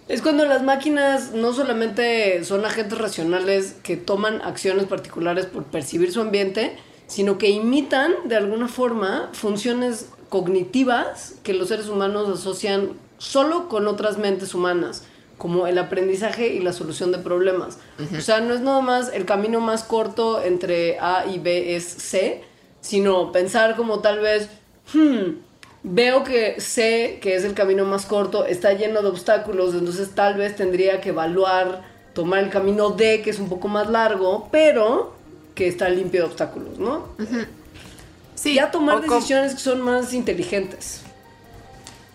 S1: Es cuando las máquinas no solamente son agentes racionales que toman acciones particulares por percibir su ambiente, sino que imitan de alguna forma funciones cognitivas que los seres humanos asocian solo con otras mentes humanas, como el aprendizaje y la solución de problemas. O sea, no es nada más el camino más corto entre A y B es C, sino pensar como tal vez, hmm, veo que sé que es el camino más corto, está lleno de obstáculos, entonces tal vez tendría que evaluar, tomar el camino D, que es un poco más largo, pero que está limpio de obstáculos, ¿no?
S2: Sí,
S1: ya tomar decisiones que son más inteligentes.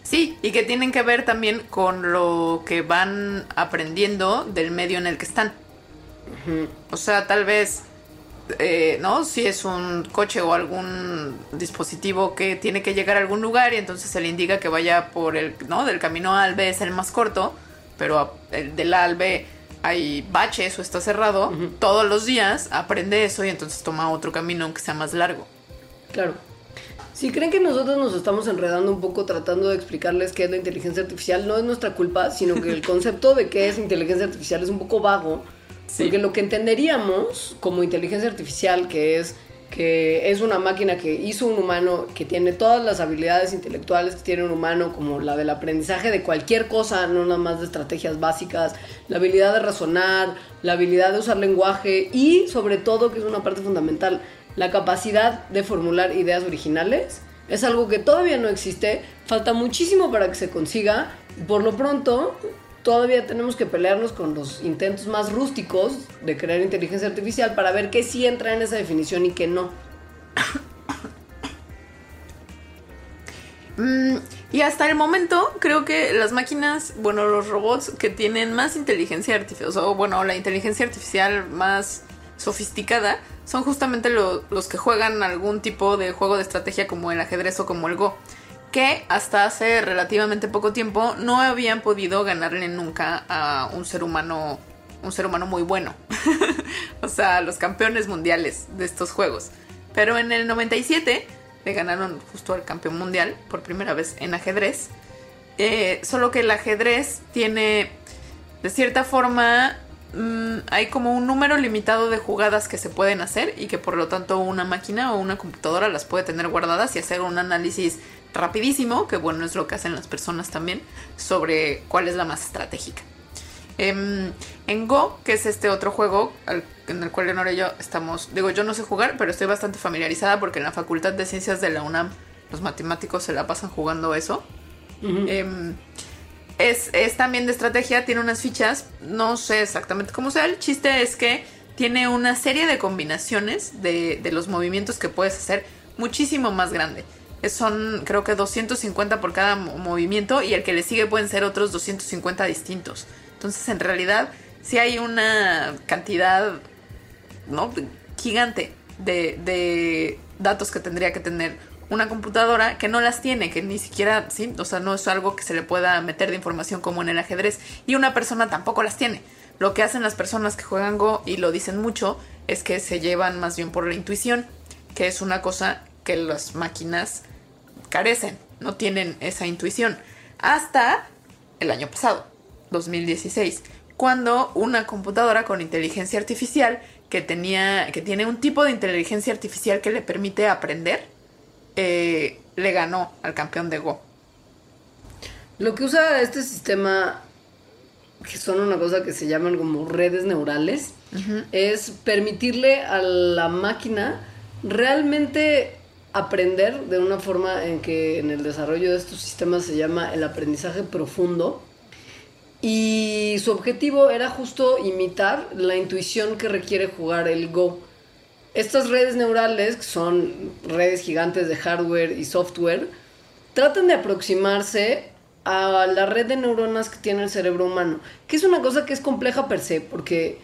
S2: Sí, y que tienen que ver también con lo que van aprendiendo del medio en el que están. O sea, tal vez, eh, ¿no? Si es un coche o algún dispositivo que tiene que llegar a algún lugar y entonces se le indica que vaya por el, ¿no? Del camino A al B es el más corto, pero el del A al B hay baches o está cerrado, todos los días aprende eso y entonces toma otro camino aunque sea más largo.
S1: Claro. Si creen que nosotros nos estamos enredando un poco tratando de explicarles qué es la inteligencia artificial, no es nuestra culpa, sino que el concepto de qué es inteligencia artificial es un poco vago.
S2: Sí.
S1: Porque lo que entenderíamos como inteligencia artificial, que es que es una máquina que hizo un humano, que tiene todas las habilidades intelectuales que tiene un humano, como la del aprendizaje de cualquier cosa, no nada más de estrategias básicas, la habilidad de razonar, la habilidad de usar lenguaje y sobre todo, que es una parte fundamental, la capacidad de formular ideas originales. Es algo que todavía no existe, falta muchísimo para que se consiga por lo pronto todavía tenemos que pelearnos con los intentos más rústicos de crear inteligencia artificial para ver qué sí entra en esa definición y qué no.
S2: Mm, y hasta el momento creo que las máquinas, bueno, los robots que tienen más inteligencia artificial, o bueno, la inteligencia artificial más sofisticada, son justamente lo- los que juegan algún tipo de juego de estrategia como el ajedrez o como el Go, que hasta hace relativamente poco tiempo no habían podido ganarle nunca a un ser humano, un ser humano muy bueno. o sea, los campeones mundiales de estos juegos. Pero en el 97 le ganaron justo al campeón mundial por primera vez en ajedrez. Eh, solo que el ajedrez tiene, de cierta forma, mm, hay como un número limitado de jugadas que se pueden hacer y que por lo tanto una máquina o una computadora las puede tener guardadas y hacer un análisis rapidísimo, que bueno es lo que hacen las personas también, sobre cuál es la más estratégica. Em, en Go, que es este otro juego al- en el cual Leonora y yo estamos, digo, yo no sé jugar, pero estoy bastante familiarizada porque en la Facultad de Ciencias de la UNAM los matemáticos se la pasan jugando eso. Em, es, es también de estrategia, tiene unas fichas, no sé exactamente cómo sea, el chiste es que tiene una serie de combinaciones de, de los movimientos que puedes hacer muchísimo más grande. Son creo que 250 por cada mo- movimiento y el que le sigue pueden ser otros 250 distintos. Entonces en realidad sí hay una cantidad, ¿no? Gigante de, de datos que tendría que tener una computadora que no las tiene, que ni siquiera, sí, o sea, no es algo que se le pueda meter de información como en el ajedrez. Y una persona tampoco las tiene. Lo que hacen las personas que juegan Go, y lo dicen mucho, es que se llevan más bien por la intuición, que es una cosa que las máquinas carecen, no tienen esa intuición. Hasta el año pasado, 2016, cuando una computadora con inteligencia artificial que tenía, que tiene un tipo de inteligencia artificial que le permite aprender, eh, le ganó al campeón de Go.
S1: Lo que usa este sistema, que son una cosa que se llaman como redes neurales, es permitirle a la máquina realmente aprender de una forma en que en el desarrollo de estos sistemas se llama el aprendizaje profundo. Y su objetivo era justo imitar la intuición que requiere jugar el Go. Estas redes neurales, que son redes gigantes de hardware y software, tratan de aproximarse a la red de neuronas que tiene el cerebro humano, que es una cosa que es compleja per se, porque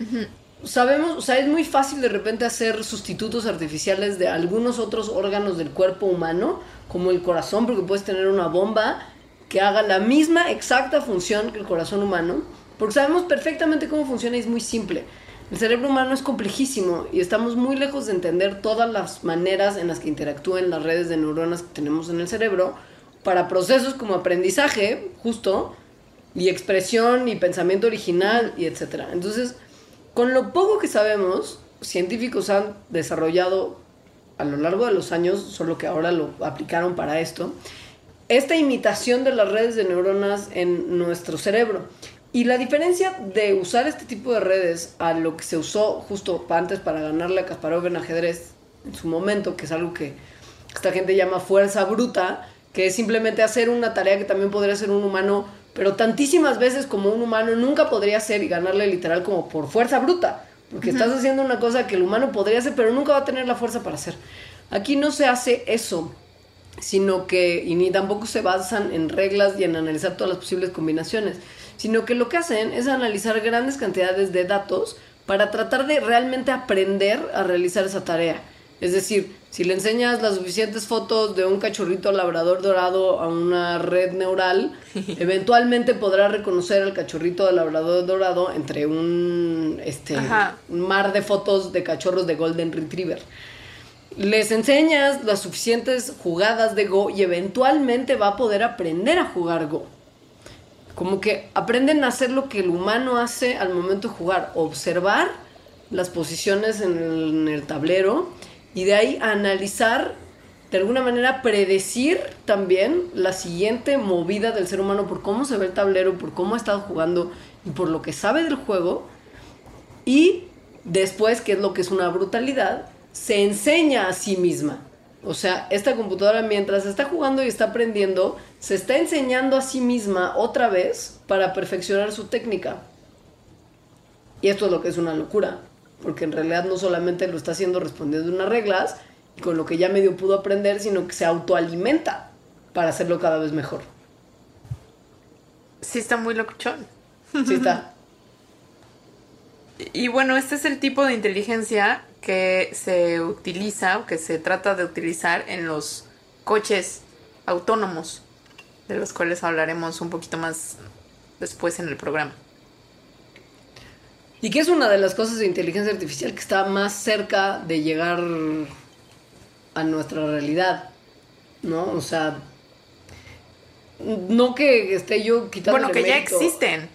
S1: sabemos, o sea, es muy fácil de repente hacer sustitutos artificiales de algunos otros órganos del cuerpo humano, como el corazón, porque puedes tener una bomba que haga la misma exacta función que el corazón humano, porque sabemos perfectamente cómo funciona y es muy simple. El cerebro humano es complejísimo y estamos muy lejos de entender todas las maneras en las que interactúan las redes de neuronas que tenemos en el cerebro para procesos como aprendizaje, justo, y expresión y pensamiento original y etcétera. Entonces, con lo poco que sabemos, científicos han desarrollado a lo largo de los años, solo que ahora lo aplicaron para esto, esta imitación de las redes de neuronas en nuestro cerebro. Y la diferencia de usar este tipo de redes a lo que se usó justo antes para ganarle a Kasparov en ajedrez en su momento, que es algo que esta gente llama fuerza bruta, que es simplemente hacer una tarea que también podría hacer un humano, pero tantísimas veces como un humano nunca podría hacer y ganarle literal como por fuerza bruta, porque estás haciendo una cosa que el humano podría hacer, pero nunca va a tener la fuerza para hacer. Aquí no se hace eso, sino que, y ni tampoco se basan en reglas y en analizar todas las posibles combinaciones sino que lo que hacen es analizar grandes cantidades de datos para tratar de realmente aprender a realizar esa tarea. Es decir, si le enseñas las suficientes fotos de un cachorrito labrador dorado a una red neural, eventualmente podrá reconocer al cachorrito labrador dorado entre un, este, un mar de fotos de cachorros de Golden Retriever. Les enseñas las suficientes jugadas de Go y eventualmente va a poder aprender a jugar Go como que aprenden a hacer lo que el humano hace al momento de jugar, observar las posiciones en el, tablero y de ahí analizar, de alguna manera predecir también la siguiente movida del ser humano por cómo se ve el tablero, por cómo ha estado jugando y por lo que sabe del juego. Y después, que es lo que es una brutalidad, se enseña a sí misma. O sea, esta computadora mientras está jugando y está aprendiendo, se está enseñando a sí misma otra vez para perfeccionar su técnica. Y esto es lo que es una locura, porque en realidad no solamente lo está haciendo respondiendo unas reglas y con lo que ya medio pudo aprender, sino que se autoalimenta para hacerlo cada vez mejor.
S2: Sí está muy locuchón.
S1: Sí está.
S2: Y bueno, este es el tipo de inteligencia que se utiliza o que se trata de utilizar en los coches autónomos, de los cuales hablaremos un poquito más después en el programa.
S1: Y que es una de las cosas de inteligencia artificial que está más cerca de llegar a nuestra realidad, ¿no? O sea, no que esté yo quitando.
S2: Bueno, que ya existen.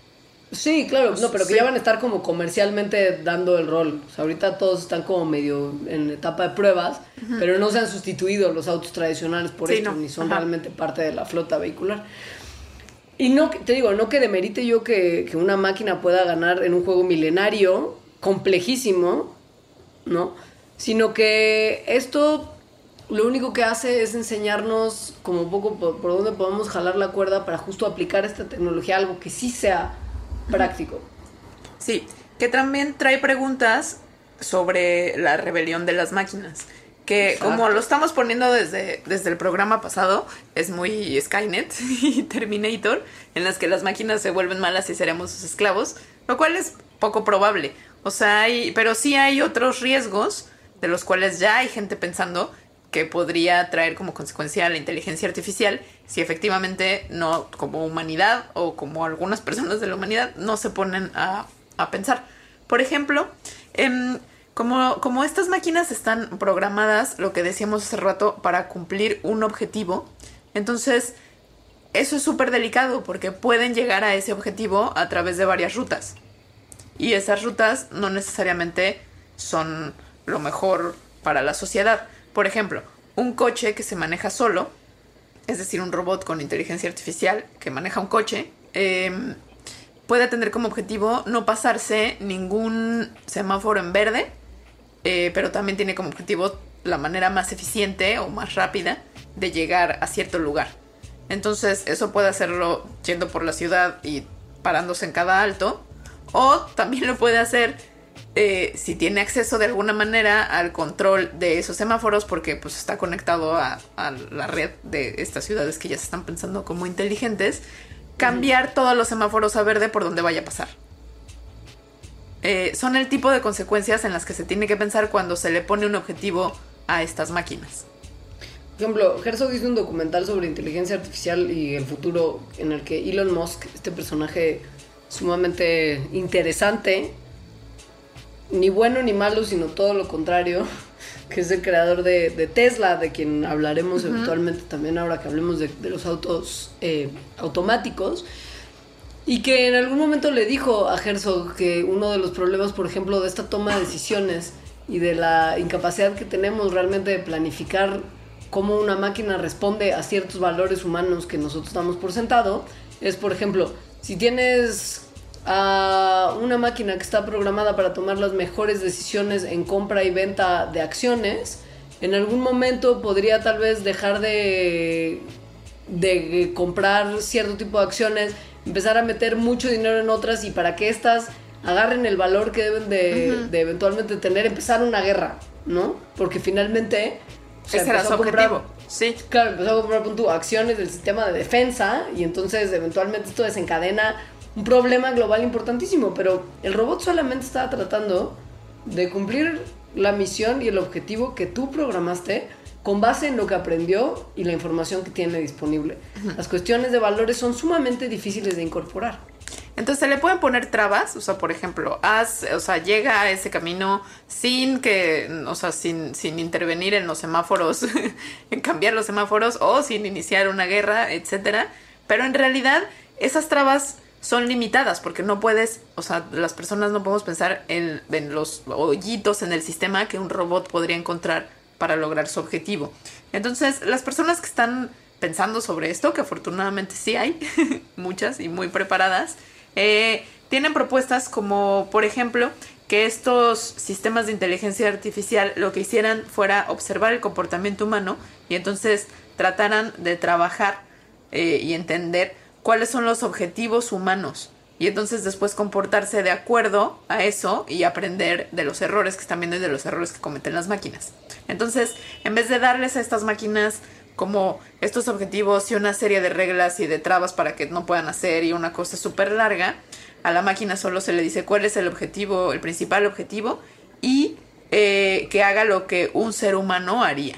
S1: Sí, claro, no, pero que ya van a estar como comercialmente dando el rol. O sea, ahorita todos están como medio en etapa de pruebas, pero no se han sustituido los autos tradicionales por esto, ni son realmente parte de la flota vehicular. Y no, te digo, no que demerite yo que, que una máquina pueda ganar en un juego milenario, complejísimo, ¿no? Sino que esto lo único que hace es enseñarnos como un poco por, por dónde podemos jalar la cuerda para justo aplicar esta tecnología a algo que sí sea práctico.
S2: Sí, que también trae preguntas sobre la rebelión de las máquinas. Que como lo estamos poniendo desde, desde el programa pasado, es muy Skynet y Terminator, en las que las máquinas se vuelven malas y seremos sus esclavos, lo cual es poco probable. O sea, hay, pero sí hay otros riesgos de los cuales ya hay gente pensando que podría traer como consecuencia la inteligencia artificial si efectivamente no como humanidad o como algunas personas de la humanidad no se ponen a, a pensar. Por ejemplo, em, como, como estas máquinas están programadas, lo que decíamos hace rato, para cumplir un objetivo, entonces eso es súper delicado porque pueden llegar a ese objetivo a través de varias rutas. Y esas rutas no necesariamente son lo mejor para la sociedad. Por ejemplo, un coche que se maneja solo, es decir, un robot con inteligencia artificial que maneja un coche, em, puede tener como objetivo no pasarse ningún semáforo en verde, eh, pero también tiene como objetivo la manera más eficiente o más rápida de llegar a cierto lugar. Entonces, eso puede hacerlo yendo por la ciudad y parándose en cada alto, o también lo puede hacer eh, si tiene acceso de alguna manera al control de esos semáforos porque pues está conectado a, la red de estas ciudades que ya se están pensando como inteligentes, cambiar todos los semáforos a verde por donde vaya a pasar. Eh, son el tipo de consecuencias en las que se tiene que pensar cuando se le pone un objetivo a estas máquinas.
S1: Por ejemplo, Herzog hizo un documental sobre inteligencia artificial y el futuro en el que Elon Musk, este personaje sumamente interesante, ni bueno ni malo, sino todo lo contrario, que es el creador de, Tesla, de quien hablaremos eventualmente también ahora que hablemos de, los autos eh, automáticos. Y que en algún momento le dijo a Herzog que uno de los problemas, por ejemplo, de esta toma de decisiones y de la incapacidad que tenemos realmente de planificar cómo una máquina responde a ciertos valores humanos que nosotros damos por sentado, es, por ejemplo, si tienes a una máquina que está programada para tomar las mejores decisiones en compra y venta de acciones, en algún momento podría tal vez dejar de, de comprar cierto tipo de acciones, empezar a meter mucho dinero en otras y para que éstas agarren el valor que deben de, eventualmente tener, empezar una guerra, ¿no? Porque finalmente...
S2: Ese era su objetivo. Sí.
S1: Claro, empezó a comprar punto, acciones del sistema de defensa y entonces eventualmente esto desencadena un problema global importantísimo, pero el robot solamente estaba tratando de cumplir la misión y el objetivo que tú programaste con base en lo que aprendió y la información que tiene disponible. Las cuestiones de valores son sumamente difíciles de incorporar.
S2: Entonces se le pueden poner trabas, o sea, por ejemplo, haz, o sea, llega a ese camino sin que, o sea, sin, sin intervenir en los semáforos, en cambiar los semáforos o sin iniciar una guerra, etcétera. Pero en realidad esas trabas son limitadas porque no puedes, o sea, las personas no podemos pensar en, los hoyitos en el sistema que un robot podría encontrar para lograr su objetivo. Entonces, las personas que están pensando sobre esto, que afortunadamente sí hay, muchas y muy preparadas, eh, tienen propuestas como, por ejemplo, que estos sistemas de inteligencia artificial lo que hicieran fuera observar el comportamiento humano y entonces trataran de trabajar eh, y entender cuáles son los objetivos humanos y entonces después comportarse de acuerdo a eso y aprender de los errores que están viendo y de los errores que cometen las máquinas. Entonces, en vez de darles a estas máquinas como estos objetivos y una serie de reglas y de trabas para que no puedan hacer y una cosa súper larga, a la máquina solo se le dice cuál es el objetivo, el principal objetivo y eh, que haga lo que un ser humano haría.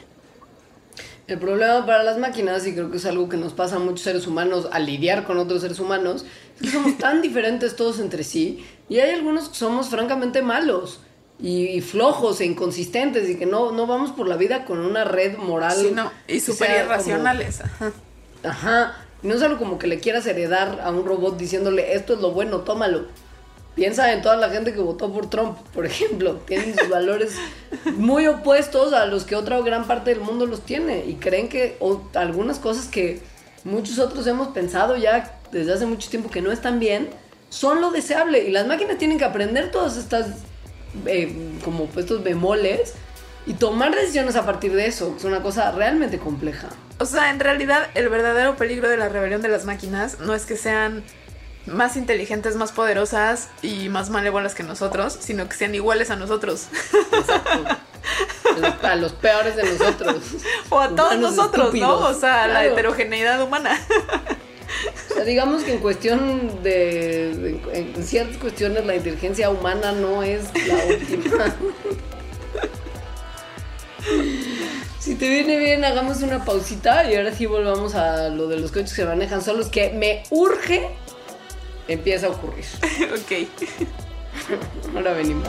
S1: El problema para las máquinas, y creo que es algo que nos pasa a muchos seres humanos al lidiar con otros seres humanos, es que somos tan diferentes todos entre sí y hay algunos que somos francamente malos y, flojos e inconsistentes y que no, no vamos por la vida con una red moral.
S2: Sí, no, y súper irracionales.
S1: ajá. Ajá. No es algo como que le quieras heredar a un robot diciéndole esto es lo bueno, tómalo. Piensa en toda la gente que votó por Trump, por ejemplo. Tienen sus valores muy opuestos a los que otra gran parte del mundo los tiene. Y creen que algunas cosas que muchos otros hemos pensado ya desde hace mucho tiempo que no están bien, son lo deseable. Y las máquinas tienen que aprender todas estas, eh, como estos bemoles, y tomar decisiones a partir de eso, es una cosa realmente compleja.
S2: O sea, en realidad el verdadero peligro de la rebelión de las máquinas no es que sean más inteligentes, más poderosas y más malévolas que nosotros, sino que sean iguales a nosotros.
S1: A los peores de nosotros.
S2: O a todos nosotros, ¿no? O sea, la heterogeneidad humana.
S1: sea, digamos que en cuestión de. En ciertas cuestiones la inteligencia humana no es la última. Si te viene bien, hagamos una pausita y ahora sí volvamos a lo de los coches que se manejan solos, que me urge empieza a ocurrir.
S2: ok.
S1: Ahora venimos.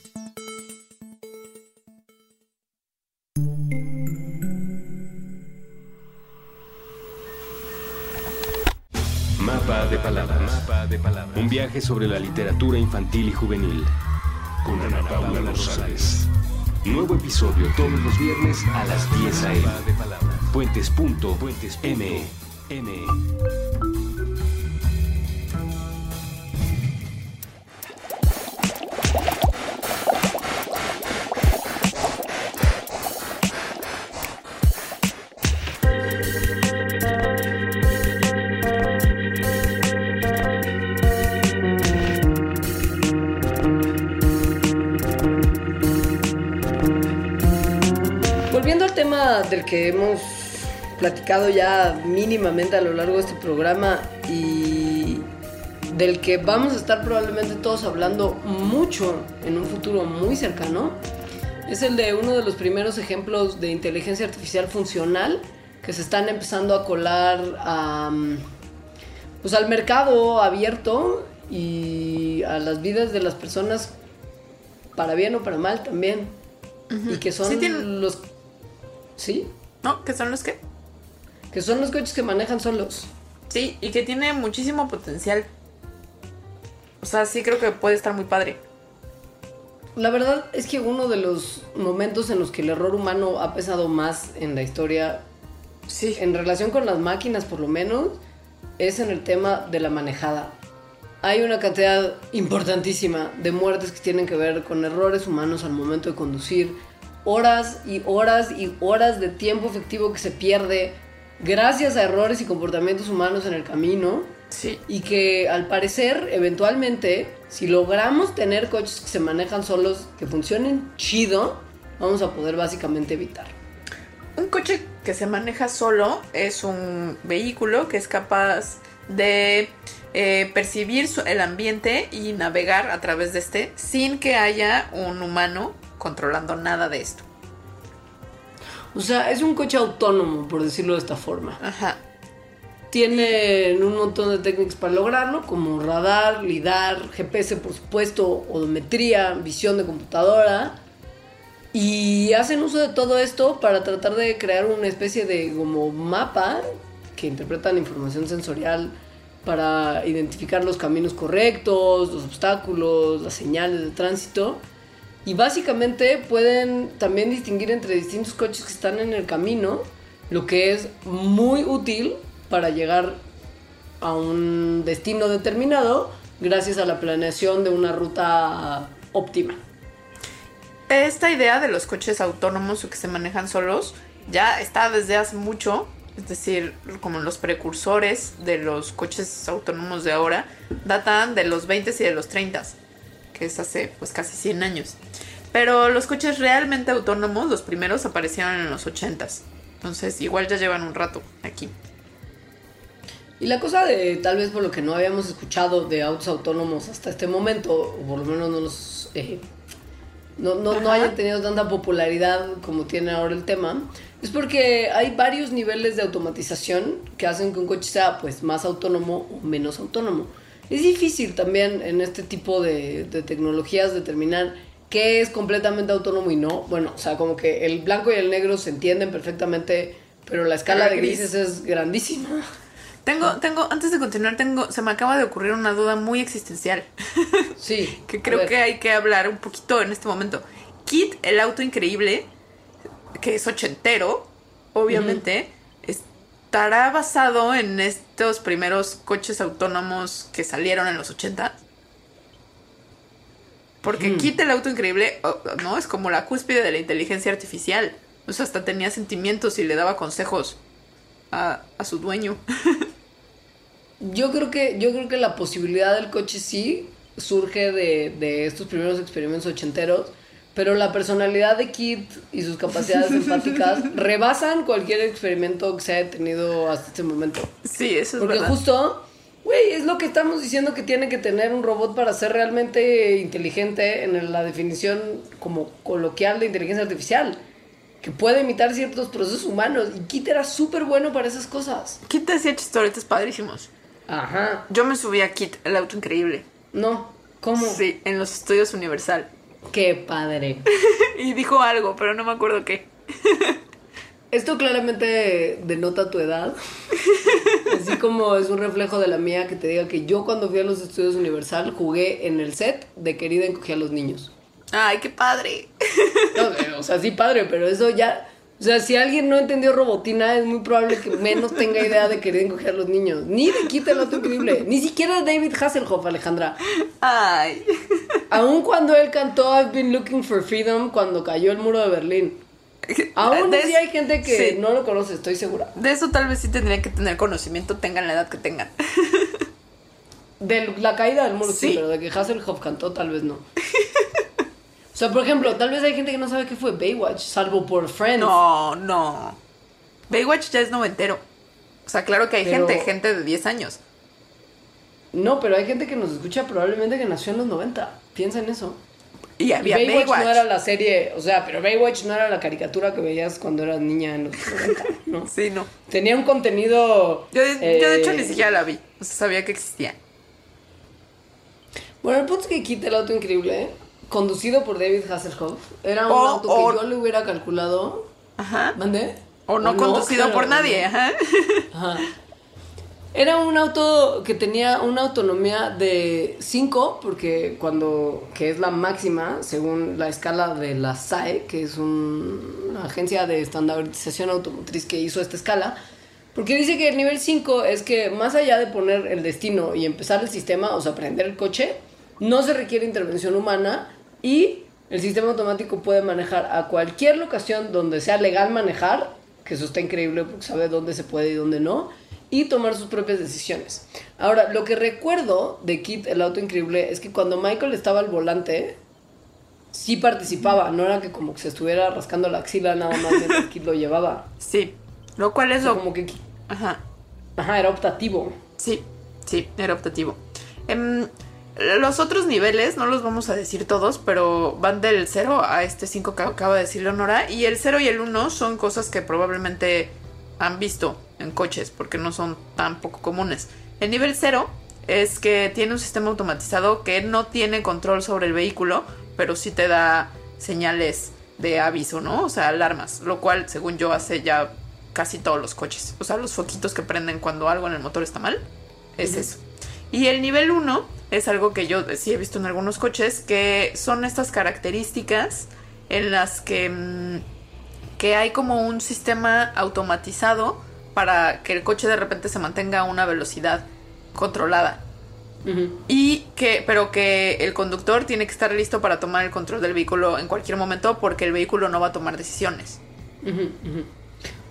S3: Viaje sobre la literatura infantil y juvenil.
S4: Con Ana Paula González.
S3: Nuevo episodio todos los viernes a las 10 a.m. Puentes.me.
S1: que hemos platicado ya mínimamente a lo largo de este programa y del que vamos a estar probablemente todos hablando mucho en un futuro muy cercano, es el de uno de los primeros ejemplos de inteligencia artificial funcional que se están empezando a colar a, pues al mercado abierto y a las vidas de las personas para bien o para mal también. Y que son
S2: Sí
S1: los... ¿Sí?
S2: ¿No? ¿Qué son los que?
S1: Que son los coches que manejan solos.
S2: Sí, y que tiene muchísimo potencial. O sea, sí creo que puede estar muy padre.
S1: La verdad es que uno de los momentos en los que el error humano ha pesado más en la historia,
S2: Sí.
S1: en relación con las máquinas por lo menos, es en el tema de la manejada. Hay una cantidad importantísima de muertes que tienen que ver con errores humanos al momento de conducir, horas y horas y horas de tiempo efectivo que se pierde gracias a errores y comportamientos humanos en el camino.
S2: Sí.
S1: Y que al parecer, eventualmente, si logramos tener coches que se manejan solos, que funcionen chido, vamos a poder básicamente evitar.
S2: Un coche que se maneja solo es un vehículo que es capaz de eh, percibir el ambiente y navegar a través de este sin que haya un humano controlando nada de esto.
S1: O sea, es un coche autónomo, por decirlo de esta forma.
S2: Ajá.
S1: Tienen un montón de técnicas para lograrlo, como radar, lidar, GPS, por supuesto, odometría, visión de computadora. Y hacen uso de todo esto para tratar de crear una especie de como mapa que interpretan información sensorial para identificar los caminos correctos, los obstáculos, las señales de tránsito. Y básicamente pueden también distinguir entre distintos coches que están en el camino, lo que es muy útil para llegar a un destino determinado gracias a la planeación de una ruta óptima.
S2: Esta idea de los coches autónomos o que se manejan solos ya está desde hace mucho, es decir, como los precursores de los coches autónomos de ahora datan de los 20 y de los 30, que es hace pues casi 100 años. Pero los coches realmente autónomos, los primeros aparecieron en los 80s. Entonces, igual ya llevan un rato aquí.
S1: Y la cosa de tal vez por lo que no habíamos escuchado de autos autónomos hasta este momento, o por lo menos no los eh, no, no, no hayan tenido tanta popularidad como tiene ahora el tema, es porque hay varios niveles de automatización que hacen que un coche sea pues más autónomo o menos autónomo. Es difícil también en este tipo de, de tecnologías determinar qué es completamente autónomo y no. Bueno, o sea, como que el blanco y el negro se entienden perfectamente, pero la escala
S2: Pero
S1: de
S2: gris.
S1: grises es grandísima.
S2: Tengo, tengo, antes de continuar, tengo, se me acaba de ocurrir una duda muy existencial.
S1: Sí.
S2: que creo que hay que hablar un poquito en este momento. Kit, el auto increíble, que es ochentero, obviamente, estará basado en estos primeros coches autónomos que salieron en los 80. Porque Kit, el auto increíble, no es como la cúspide de la inteligencia artificial. O sea, hasta tenía sentimientos y le daba consejos a, a su dueño.
S1: Yo creo que, yo creo que la posibilidad del coche sí surge de, de estos primeros experimentos ochenteros, pero la personalidad de Kit y sus capacidades empáticas rebasan cualquier experimento que se haya tenido hasta este momento.
S2: Sí, eso es
S1: Porque
S2: verdad.
S1: justo, güey, es lo que estamos diciendo que tiene que tener un robot para ser realmente inteligente en la definición como coloquial de inteligencia artificial. Que puede imitar ciertos procesos humanos. Y Kit era súper bueno para esas cosas.
S2: Kit hacía chistoritos padrísimos.
S1: Ajá.
S2: Yo me subí a Kit, el auto increíble.
S1: No. ¿Cómo?
S2: Sí, en los estudios Universal.
S1: Qué padre.
S2: Y dijo algo, pero no me acuerdo qué.
S1: Esto claramente denota tu edad. Así como es un reflejo de la mía que te diga que yo cuando fui a los estudios Universal jugué en el set de Querida encogía a los niños.
S2: Ay, qué padre.
S1: No, eh, o sea, sí padre, pero eso ya... O sea, si alguien no entendió robotina, es muy probable que menos tenga idea de Querida encogía a los niños. Ni de Quita el otro increíble. Ni siquiera David Hasselhoff, Alejandra.
S2: Ay.
S1: Aun cuando él cantó I've been looking for freedom cuando cayó el muro de Berlín. Aún así hay gente que
S2: sí.
S1: no lo conoce, estoy segura.
S2: De eso tal vez sí tendrían que tener conocimiento, tengan la edad que tengan.
S1: De la caída del muro, sí,
S2: Sí.
S1: pero de que Hasselhoff cantó, tal vez no. O sea, por ejemplo, tal vez hay gente que no sabe qué fue Baywatch, salvo por Friends.
S2: No, no. Baywatch ya es noventero. O sea, claro que hay
S1: Pero-
S2: gente, gente de 10 años.
S1: No, pero hay gente que nos escucha probablemente que nació en los 90. Piensa en eso.
S2: Y había
S1: Baywatch,
S2: Baywatch.
S1: no era la serie, o sea, pero Baywatch no era la caricatura que veías cuando eras niña en los 90, ¿no?
S2: Sí, no.
S1: Tenía un contenido...
S2: Yo, de- yo de hecho
S1: eh,
S2: ni siquiera la vi. O sea, sabía que existía.
S1: Bueno, el punto es que quita el auto increíble, conducido por David Hasselhoff. Era un
S2: O-
S1: auto
S2: o-
S1: que yo le hubiera calculado.
S2: Ajá.
S1: ¿Mandé?
S2: O no conducido
S1: claro,
S2: por nadie,
S1: no.
S2: ajá.
S1: Ajá. Era un auto que tenía una autonomía de 5, porque cuando, que es la máxima, según la escala de la SAE, que es un- una agencia de estandarización automotriz que hizo esta escala, porque dice que el nivel 5 es que más allá de poner el destino y empezar el sistema, o sea, prender el coche, no se requiere intervención humana y el sistema automático puede manejar a cualquier locación donde sea legal manejar, que eso está increíble porque sabe dónde se puede y dónde no, y tomar sus propias decisiones. Ahora, lo que recuerdo de Kit, el auto increíble, es que cuando Michael estaba al volante, sí participaba, no era que como que se estuviera rascando la axila nada más mientras Kit lo llevaba.
S2: Sí. Lo cual es
S1: O sea,
S2: lo.
S1: como que,
S2: Ajá.
S1: ajá, era optativo.
S2: Sí, sí, era optativo. Em, los otros niveles, no los vamos a decir todos, pero van del 0 a este 5 que acaba de decir Leonora. Y el 0 y el 1 son cosas que probablemente han visto en coches, porque no son tan poco comunes. El nivel 0 es que tiene un sistema automatizado que no tiene control sobre el vehículo, pero sí te da señales de aviso, ¿no? O sea, alarmas, lo cual, según yo, hace ya casi todos los coches. O sea, los foquitos que prenden cuando algo en el motor está mal, es eso. Y el nivel 1 es algo que yo sí he visto en algunos coches, que son estas características en las que, mm, que hay como un sistema automatizado para que el coche de repente se mantenga a una velocidad controlada. Y que, pero que el conductor tiene que estar listo para tomar el control del vehículo en cualquier momento porque el vehículo no va a tomar decisiones.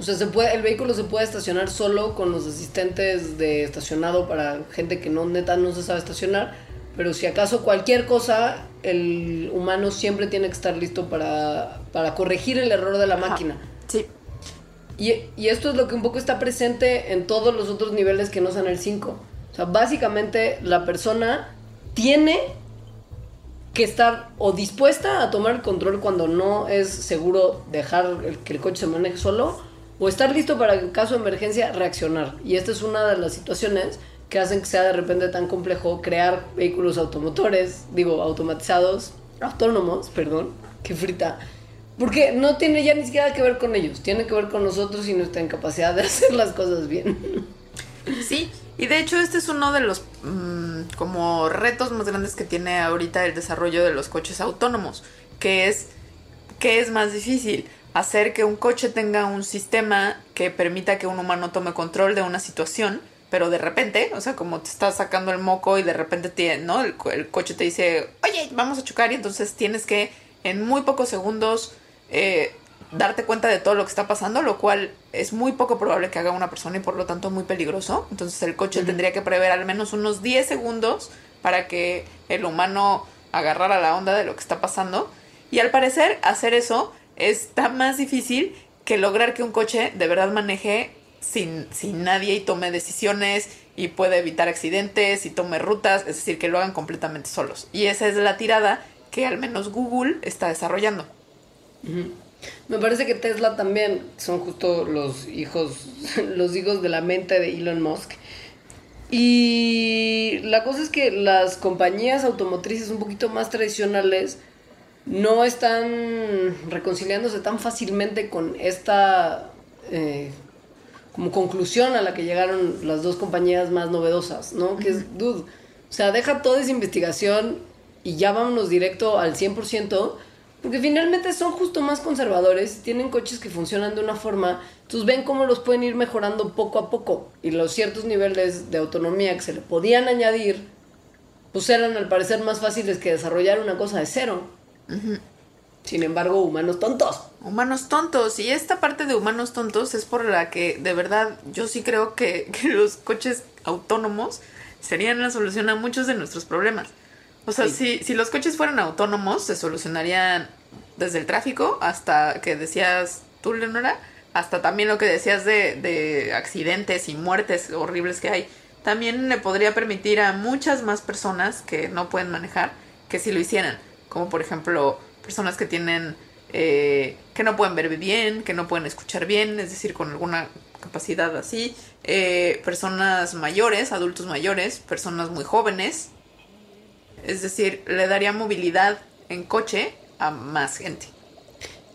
S1: O sea, se puede, el vehículo se puede estacionar solo con los asistentes de estacionado para gente que no neta no se sabe estacionar. Pero si acaso cualquier cosa, el humano siempre tiene que estar listo para, para corregir el error de la
S2: Ajá.
S1: máquina.
S2: Sí,
S1: Y, y esto es lo que un poco está presente en todos los otros niveles que no son el 5. O sea, básicamente la persona tiene que estar o dispuesta a tomar el control cuando no es seguro dejar el- que el coche se maneje solo, o estar listo para en caso de emergencia reaccionar. Y esta es una de las situaciones que hacen que sea de repente tan complejo crear vehículos automotores, digo, automatizados, autónomos, perdón, que frita. Porque no tiene ya ni siquiera que ver con ellos, tiene que ver con nosotros y nuestra incapacidad de hacer las cosas bien.
S2: Sí, y de hecho este es uno de los mm, como retos más grandes que tiene ahorita el desarrollo de los coches autónomos, que es que es más difícil hacer que un coche tenga un sistema que permita que un humano tome control de una situación, pero de repente, o sea, como te estás sacando el moco y de repente ¿no? El coche te dice, oye, vamos a chocar y entonces tienes que en muy pocos segundos eh, darte cuenta de todo lo que está pasando, lo cual es muy poco probable que haga una persona y por lo tanto muy peligroso. Entonces el coche tendría que prever al menos unos 10 segundos para que el humano agarrara la onda de lo que está pasando. Y al parecer hacer eso está más difícil que lograr que un coche de verdad maneje sin, sin nadie y tome decisiones y pueda evitar accidentes y tome rutas, es decir, que lo hagan completamente solos. Y esa es la tirada que al menos Google está desarrollando.
S1: Me parece que Tesla también son justo los hijos, los hijos de la mente de Elon Musk. Y la cosa es que las compañías automotrices un poquito más tradicionales no están reconciliándose tan fácilmente con esta eh, como conclusión a la que llegaron las dos compañías más novedosas, ¿no? Que es, dude, o sea, deja toda esa investigación y ya vámonos directo al 100%, porque finalmente son justo más conservadores, tienen coches que funcionan de una forma, entonces ven cómo los pueden ir mejorando poco a poco y los ciertos niveles de autonomía que se le podían añadir, pues eran al parecer más fáciles que desarrollar una cosa de cero. Sin embargo, humanos tontos.
S2: Humanos tontos. Y esta parte de humanos tontos es por la que de verdad yo sí creo que, que los coches autónomos serían la solución a muchos de nuestros problemas. O sea,
S1: Sí.
S2: si, si los coches fueran autónomos, se solucionarían desde el tráfico hasta que decías tú, Leonora, hasta también lo que decías de, de accidentes y muertes horribles que hay. También le podría permitir a muchas más personas que no pueden manejar que si lo hicieran. Como por ejemplo, personas que tienen eh, que no pueden ver bien, que no pueden escuchar bien, es decir, con alguna capacidad así, eh, personas mayores, adultos mayores, personas muy jóvenes, es decir, le daría movilidad en coche a más gente.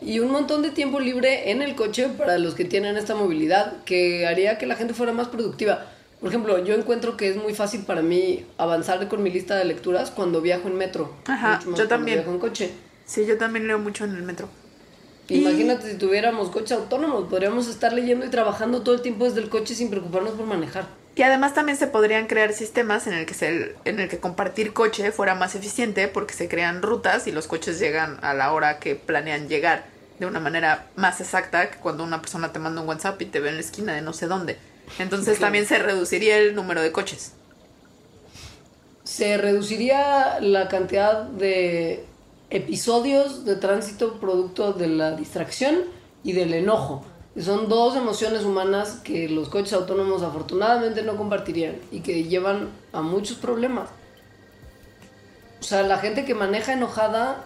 S1: Y un montón de tiempo libre en el coche para los que tienen esta movilidad que haría que la gente fuera más productiva. Por ejemplo, yo encuentro que es muy fácil para mí avanzar con mi lista de lecturas cuando viajo en metro.
S2: Ajá,
S1: Mucho más
S2: yo también.
S1: viajo en coche.
S2: Sí, yo también leo mucho en el metro. Y-
S1: Imagínate si tuviéramos coches autónomos, podríamos estar leyendo y trabajando todo el tiempo desde el coche sin preocuparnos por manejar.
S2: Y además también se podrían crear sistemas en el que se, en el que compartir coche fuera más eficiente porque se crean rutas y los coches llegan a la hora que planean llegar de una manera más exacta que cuando una persona te manda un WhatsApp y te ve en la esquina de no sé dónde. Entonces
S1: Claro.
S2: también se reduciría el número de coches.
S1: Se reduciría la cantidad de episodios de tránsito producto de la distracción y del enojo. Son dos emociones humanas que los coches autónomos afortunadamente no compartirían y que llevan a muchos problemas. O sea, la gente que maneja enojada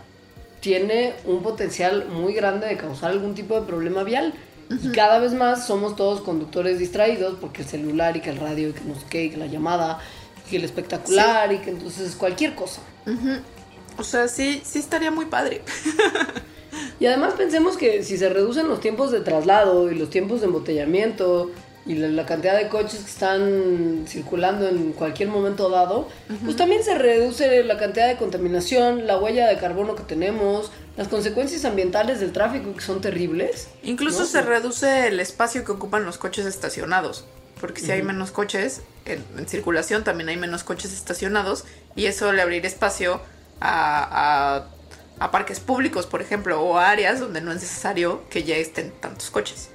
S1: tiene un potencial muy grande de causar algún tipo de problema vial. Y cada vez más somos todos conductores distraídos porque el celular y que el radio y que no sé qué, y que la llamada y que el espectacular y que entonces cualquier cosa.
S2: O sea, sí, sí estaría muy padre.
S1: Y además pensemos que si se reducen los tiempos de traslado y los tiempos de embotellamiento y la, la cantidad de coches que están circulando en cualquier momento dado, pues también se reduce la cantidad de contaminación, la huella de carbono que tenemos, las consecuencias ambientales del tráfico que son terribles.
S2: Incluso
S1: ¿no?
S2: se reduce el espacio que ocupan los coches estacionados. Porque si hay menos coches en, en circulación, también hay menos coches estacionados. Y eso le abriría espacio a, a- a parques públicos, por ejemplo, o a áreas donde no es necesario que ya estén tantos coches.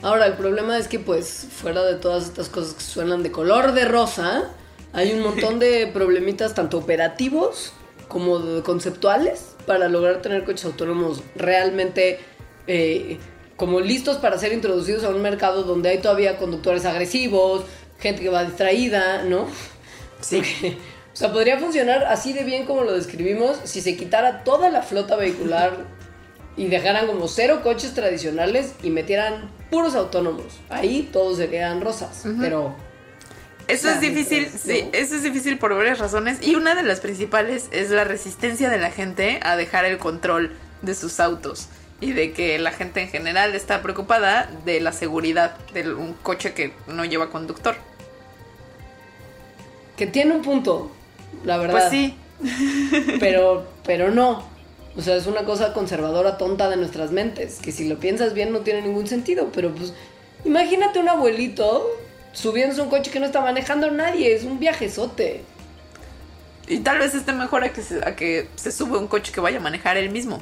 S1: Ahora, el problema es que, pues, fuera de todas estas cosas que suenan de color de rosa, hay un montón de problemitas, tanto operativos como conceptuales, para lograr tener coches autónomos realmente eh, como listos para ser introducidos a un mercado donde hay todavía conductores agresivos, gente que va distraída, ¿no?
S2: Sí.
S1: Porque, o sea, podría funcionar así de bien como lo describimos si se quitara toda la flota vehicular y dejaran como cero coches tradicionales y metieran puros autónomos. Ahí todos serían rosas, pero
S2: Eso es difícil,
S1: pues,
S2: sí, eso es difícil por varias razones. Y una de las principales es la resistencia de la gente a dejar el control de sus autos. y de que la gente en general está preocupada de la seguridad de un coche que no lleva conductor.
S1: Que tiene un punto, la verdad.
S2: Pues sí,
S1: Pero, pero no. O sea, es una cosa conservadora tonta de nuestras mentes, que si lo piensas bien no tiene ningún sentido, pero pues imagínate un abuelito subiéndose un coche que no está manejando nadie, es un viajezote.
S2: y tal vez esté mejor a que se, a que se sube un coche que vaya a manejar él mismo.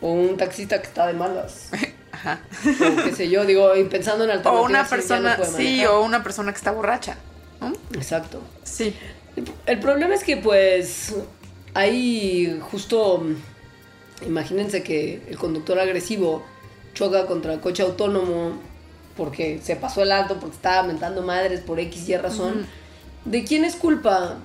S1: O un taxista que está de malas.
S2: Ajá.
S1: O qué sé yo, digo, y pensando en
S2: O
S1: alternativas.
S2: una
S1: sí, ya no
S2: persona, sí, o una persona que está borracha. ¿no?
S1: Exacto.
S2: Sí.
S1: El problema es que pues hay justo, imagínense que el conductor agresivo choca contra el coche autónomo porque se pasó el alto, porque estaba mentando madres por X y razón. ¿De quién es culpa?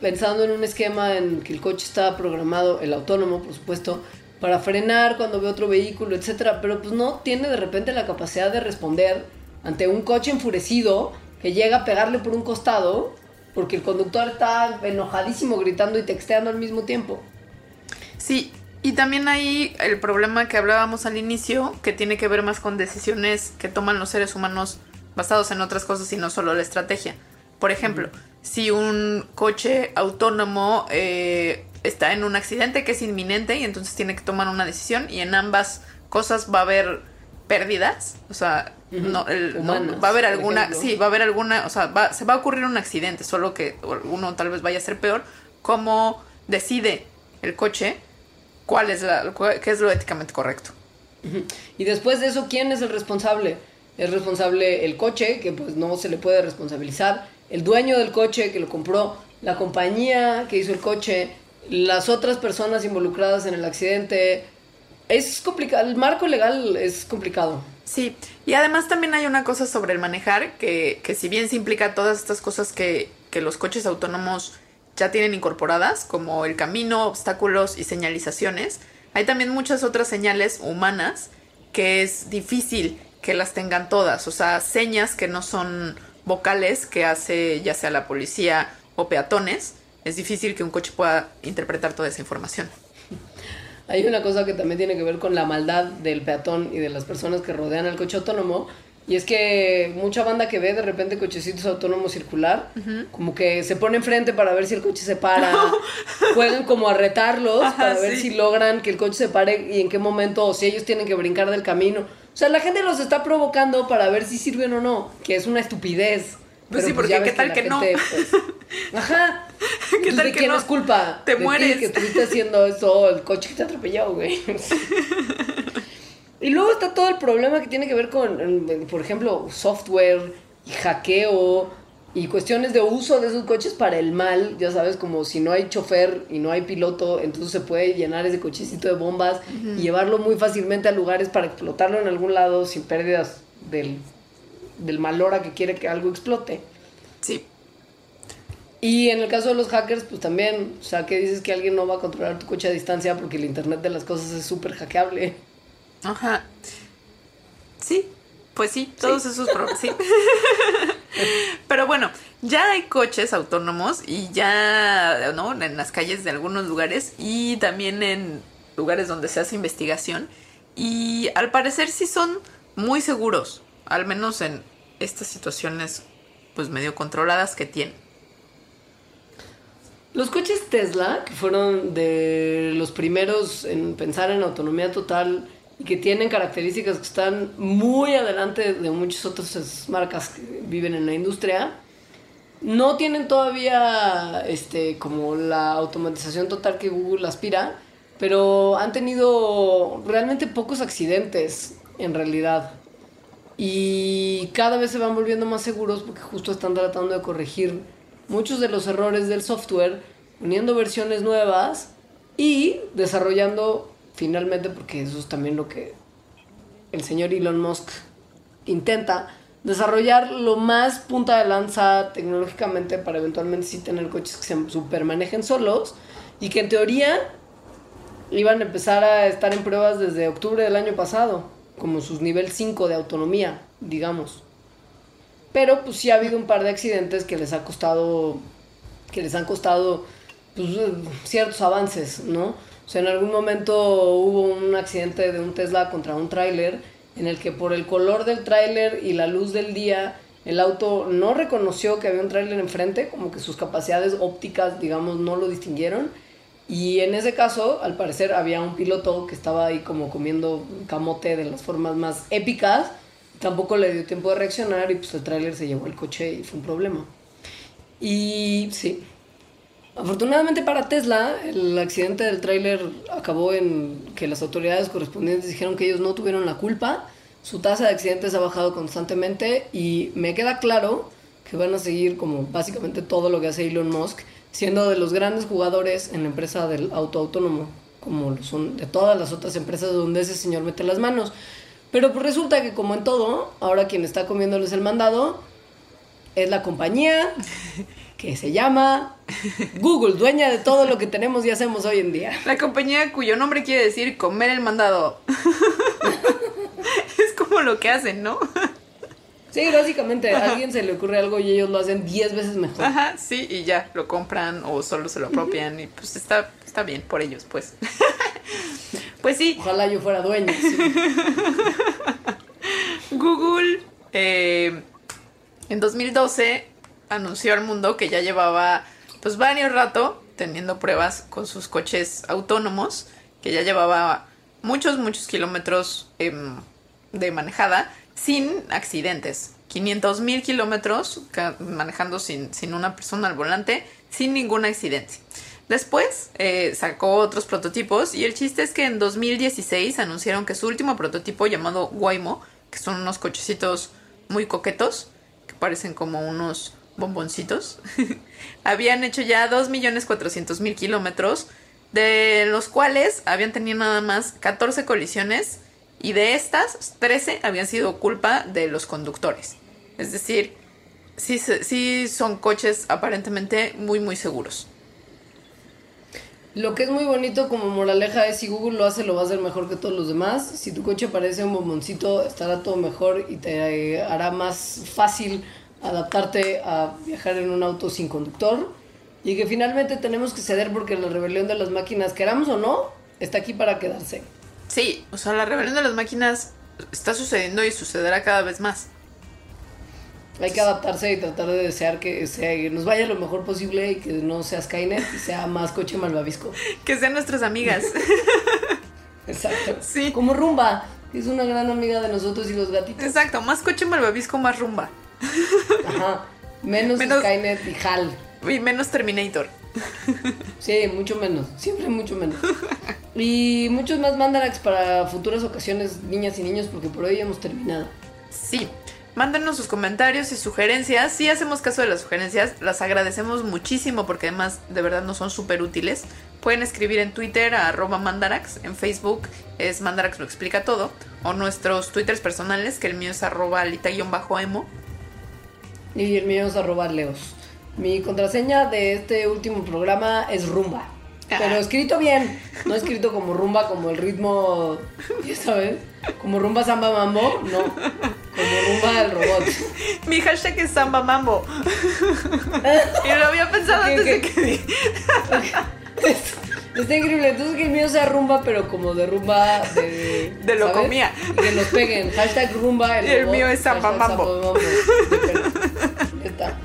S1: Pensando en un esquema en que el coche está programado, el autónomo por supuesto, para frenar cuando ve otro vehículo, etcétera, pero pues no tiene de repente la capacidad de responder ante un coche enfurecido que llega a pegarle por un costado porque el conductor está enojadísimo gritando y texteando al mismo tiempo.
S2: Sí, y también hay el problema que hablábamos al inicio, que tiene que ver más con decisiones que toman los seres humanos basados en otras cosas y no solo la estrategia. Por ejemplo, si un coche autónomo eh, está en un accidente que es inminente y entonces tiene que tomar una decisión y en ambas cosas va a haber pérdidas, o sea,
S1: Ujú.
S2: no, el- no- va a haber alguna, sí, va a haber alguna, o sea, va- se va a ocurrir un accidente, solo que uno tal vez vaya a ser peor, cómo decide el coche cuál es la, qué es lo éticamente correcto.
S1: Y después de eso, ¿quién es el responsable? Es responsable el coche, que pues no se le puede responsabilizar, el dueño del coche que lo compró, la compañía que hizo el coche, las otras personas involucradas en el accidente. Es complicado, el marco legal es complicado.
S2: Sí, y además también hay una cosa sobre el manejar, que, que si bien se implica todas estas cosas que, que los coches autónomos ya tienen incorporadas, como el camino, obstáculos y señalizaciones, hay también muchas otras señales humanas que es difícil que las tengan todas, o sea, señas que no son vocales que hace ya sea la policía o peatones, es difícil que un coche pueda interpretar toda esa información.
S1: Hay una cosa que también tiene que ver con la maldad del peatón y de las personas que rodean al coche autónomo. Y es que mucha banda que ve de repente cochecitos autónomos circular, como que se pone enfrente para ver si el coche se para, juegan como a retarlos
S2: Ajá,
S1: para ver
S2: sí.
S1: si logran que el coche se pare y en qué momento, o si ellos tienen que brincar del camino. O sea, la gente los está provocando para ver si sirven o no, que es una estupidez.
S2: Pues sí,
S1: Pero,
S2: porque
S1: ya
S2: ¿qué tal que no?
S1: gente, pues, ajá.
S2: ¿Qué
S1: Entonces,
S2: tal
S1: ¿De
S2: que
S1: quién
S2: no?
S1: es culpa?
S2: Te
S1: De
S2: mueres.
S1: que estuviste haciendo eso, el coche que te atropelló, güey. y luego está todo el problema que tiene que ver con, por ejemplo, software y hackeo y cuestiones de uso de esos coches para el mal. Ya sabes, como si no hay chofer y no hay piloto, entonces se puede llenar ese cochecito de bombas y llevarlo muy fácilmente a lugares para explotarlo en algún lado sin pérdidas del, del mal hora que quiere que algo explote.
S2: Sí,
S1: Y en el caso de los hackers, pues también, o sea, que dices que alguien no va a controlar tu coche a distancia porque el Internet de las cosas es súper hackeable.
S2: Ajá. Sí, pues sí, todos esos problemas, sí. Pero bueno, ya hay coches autónomos y ya, ¿no? En las calles de algunos lugares y también en lugares donde se hace investigación. Y al parecer sí son muy seguros, al menos en estas situaciones pues medio controladas que tienen.
S1: Los coches Tesla, que fueron de los primeros en pensar en autonomía total y que tienen características que están muy adelante de muchas otras marcas que viven en la industria, no tienen todavía este, como la automatización total que Google aspira, pero han tenido realmente pocos accidentes en realidad. Y cada vez se van volviendo más seguros porque justo están tratando de corregir muchos de los errores del software, poniendo versiones nuevas y desarrollando finalmente, porque eso es también lo que el señor Elon Musk intenta, desarrollar lo más punta de lanza tecnológicamente para eventualmente sí tener coches que se supermanejen solos y que en teoría iban a empezar a estar en pruebas desde octubre del año pasado, como sus nivel 5 de autonomía, digamos. Pero pues sí ha habido un par de accidentes que les ha costado, que les han costado pues, ciertos avances, ¿no? O sea, en algún momento hubo un accidente de un Tesla contra un tráiler en el que por el color del tráiler y la luz del día el auto no reconoció que había un tráiler enfrente, como que sus capacidades ópticas, digamos, no lo distinguieron. Y en ese caso, al parecer, había un piloto que estaba ahí como comiendo camote de las formas más épicas. Tampoco le dio tiempo de reaccionar y pues el tráiler se llevó el coche y fue un problema. Y sí. Afortunadamente para Tesla, el accidente del tráiler acabó en que las autoridades correspondientes dijeron que ellos no tuvieron la culpa su tasa de accidentes ha bajado constantemente y me queda claro que van a seguir como básicamente todo lo que hace Elon Musk, siendo de los grandes jugadores en la empresa del auto autónomo, como son de todas las otras empresas donde ese señor mete las manos. Pero pues resulta que como en todo, ahora quien está comiéndoles el mandado es la compañía que se llama Google, dueña de todo lo que tenemos y hacemos hoy en día.
S2: La compañía cuyo nombre quiere decir comer el mandado. es como lo que hacen, ¿no?
S1: Sí, básicamente a alguien se le ocurre algo y ellos lo hacen 10 veces mejor.
S2: Ajá, sí, y ya lo compran o solo se lo apropian y pues está, está bien por ellos, pues. pues sí.
S1: Ojalá yo fuera dueño.
S2: Google eh, en 2012 anunció al mundo que ya llevaba pues varios rato teniendo pruebas con sus coches autónomos, que ya llevaba muchos, muchos kilómetros em, de manejada sin accidentes. 500 mil kilómetros manejando sin, sin, una persona al volante, sin ningún accidente. Después eh, sacó otros prototipos y el chiste es que en 2016 anunciaron que su último prototipo llamado Waymo, que son unos cochecitos muy coquetos, que parecen como unos bomboncitos, habían hecho ya 2.400.000 kilómetros, de los cuales habían tenido nada más 14 colisiones y de estas 13 habían sido culpa de los conductores. Es decir, sí, son coches aparentemente muy muy seguros.
S1: Lo que es muy bonito como moraleja es si Google lo hace, lo va a hacer mejor que todos los demás. Si tu coche parece un bomboncito, estará todo mejor y te hará más fácil adaptarte a viajar en un auto sin conductor y que finalmente tenemos que ceder porque la rebelión de las máquinas, queramos o no, está aquí para quedarse.
S2: Sí, o sea, la rebelión de las máquinas está sucediendo y sucederá cada vez más.
S1: Hay que adaptarse y tratar de desear que, sea, nos vaya lo mejor posible y que no sea Skynet y sea más coche malvavisco.
S2: que sean nuestras amigas.
S1: Exacto. Sí. Como Rumba, que es una gran amiga de nosotros y los gatitos.
S2: Exacto, más coche malvavisco, más Rumba.
S1: Ajá. Menos, Skynet y HAL.
S2: Y menos Terminator.
S1: Sí, mucho menos. Siempre mucho menos. Y muchos más Mandarax para futuras ocasiones, niñas y niños, porque por hoy hemos terminado.
S2: Sí. Mándanos sus comentarios y sugerencias. Si hacemos caso de las sugerencias, las agradecemos muchísimo porque además de verdad nos son súper útiles. Pueden escribir en Twitter a arroba mandarax, en Facebook es mandarax lo explica todo, o nuestros twitters personales, que el mío es arroba alita-emo
S1: y el mío es arroba leos. Mi contraseña de este último programa es rumba. Pero escrito bien, no escrito como rumba, como el ritmo, ya sabes, como rumba samba mambo, no, como rumba del robot.
S2: Mi hashtag es samba mambo. y lo había pensado antes de que...
S1: Está increíble. Entonces que el mío sea rumba, pero como de rumba de.
S2: De lo comía.
S1: que nos peguen. Hashtag rumba.
S2: El y el mío es samba mambo.
S1: Está.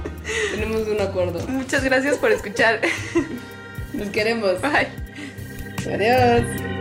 S1: Tenemos un acuerdo.
S2: Muchas gracias por escuchar.
S1: Nos queremos.
S2: Bye.
S1: Adiós.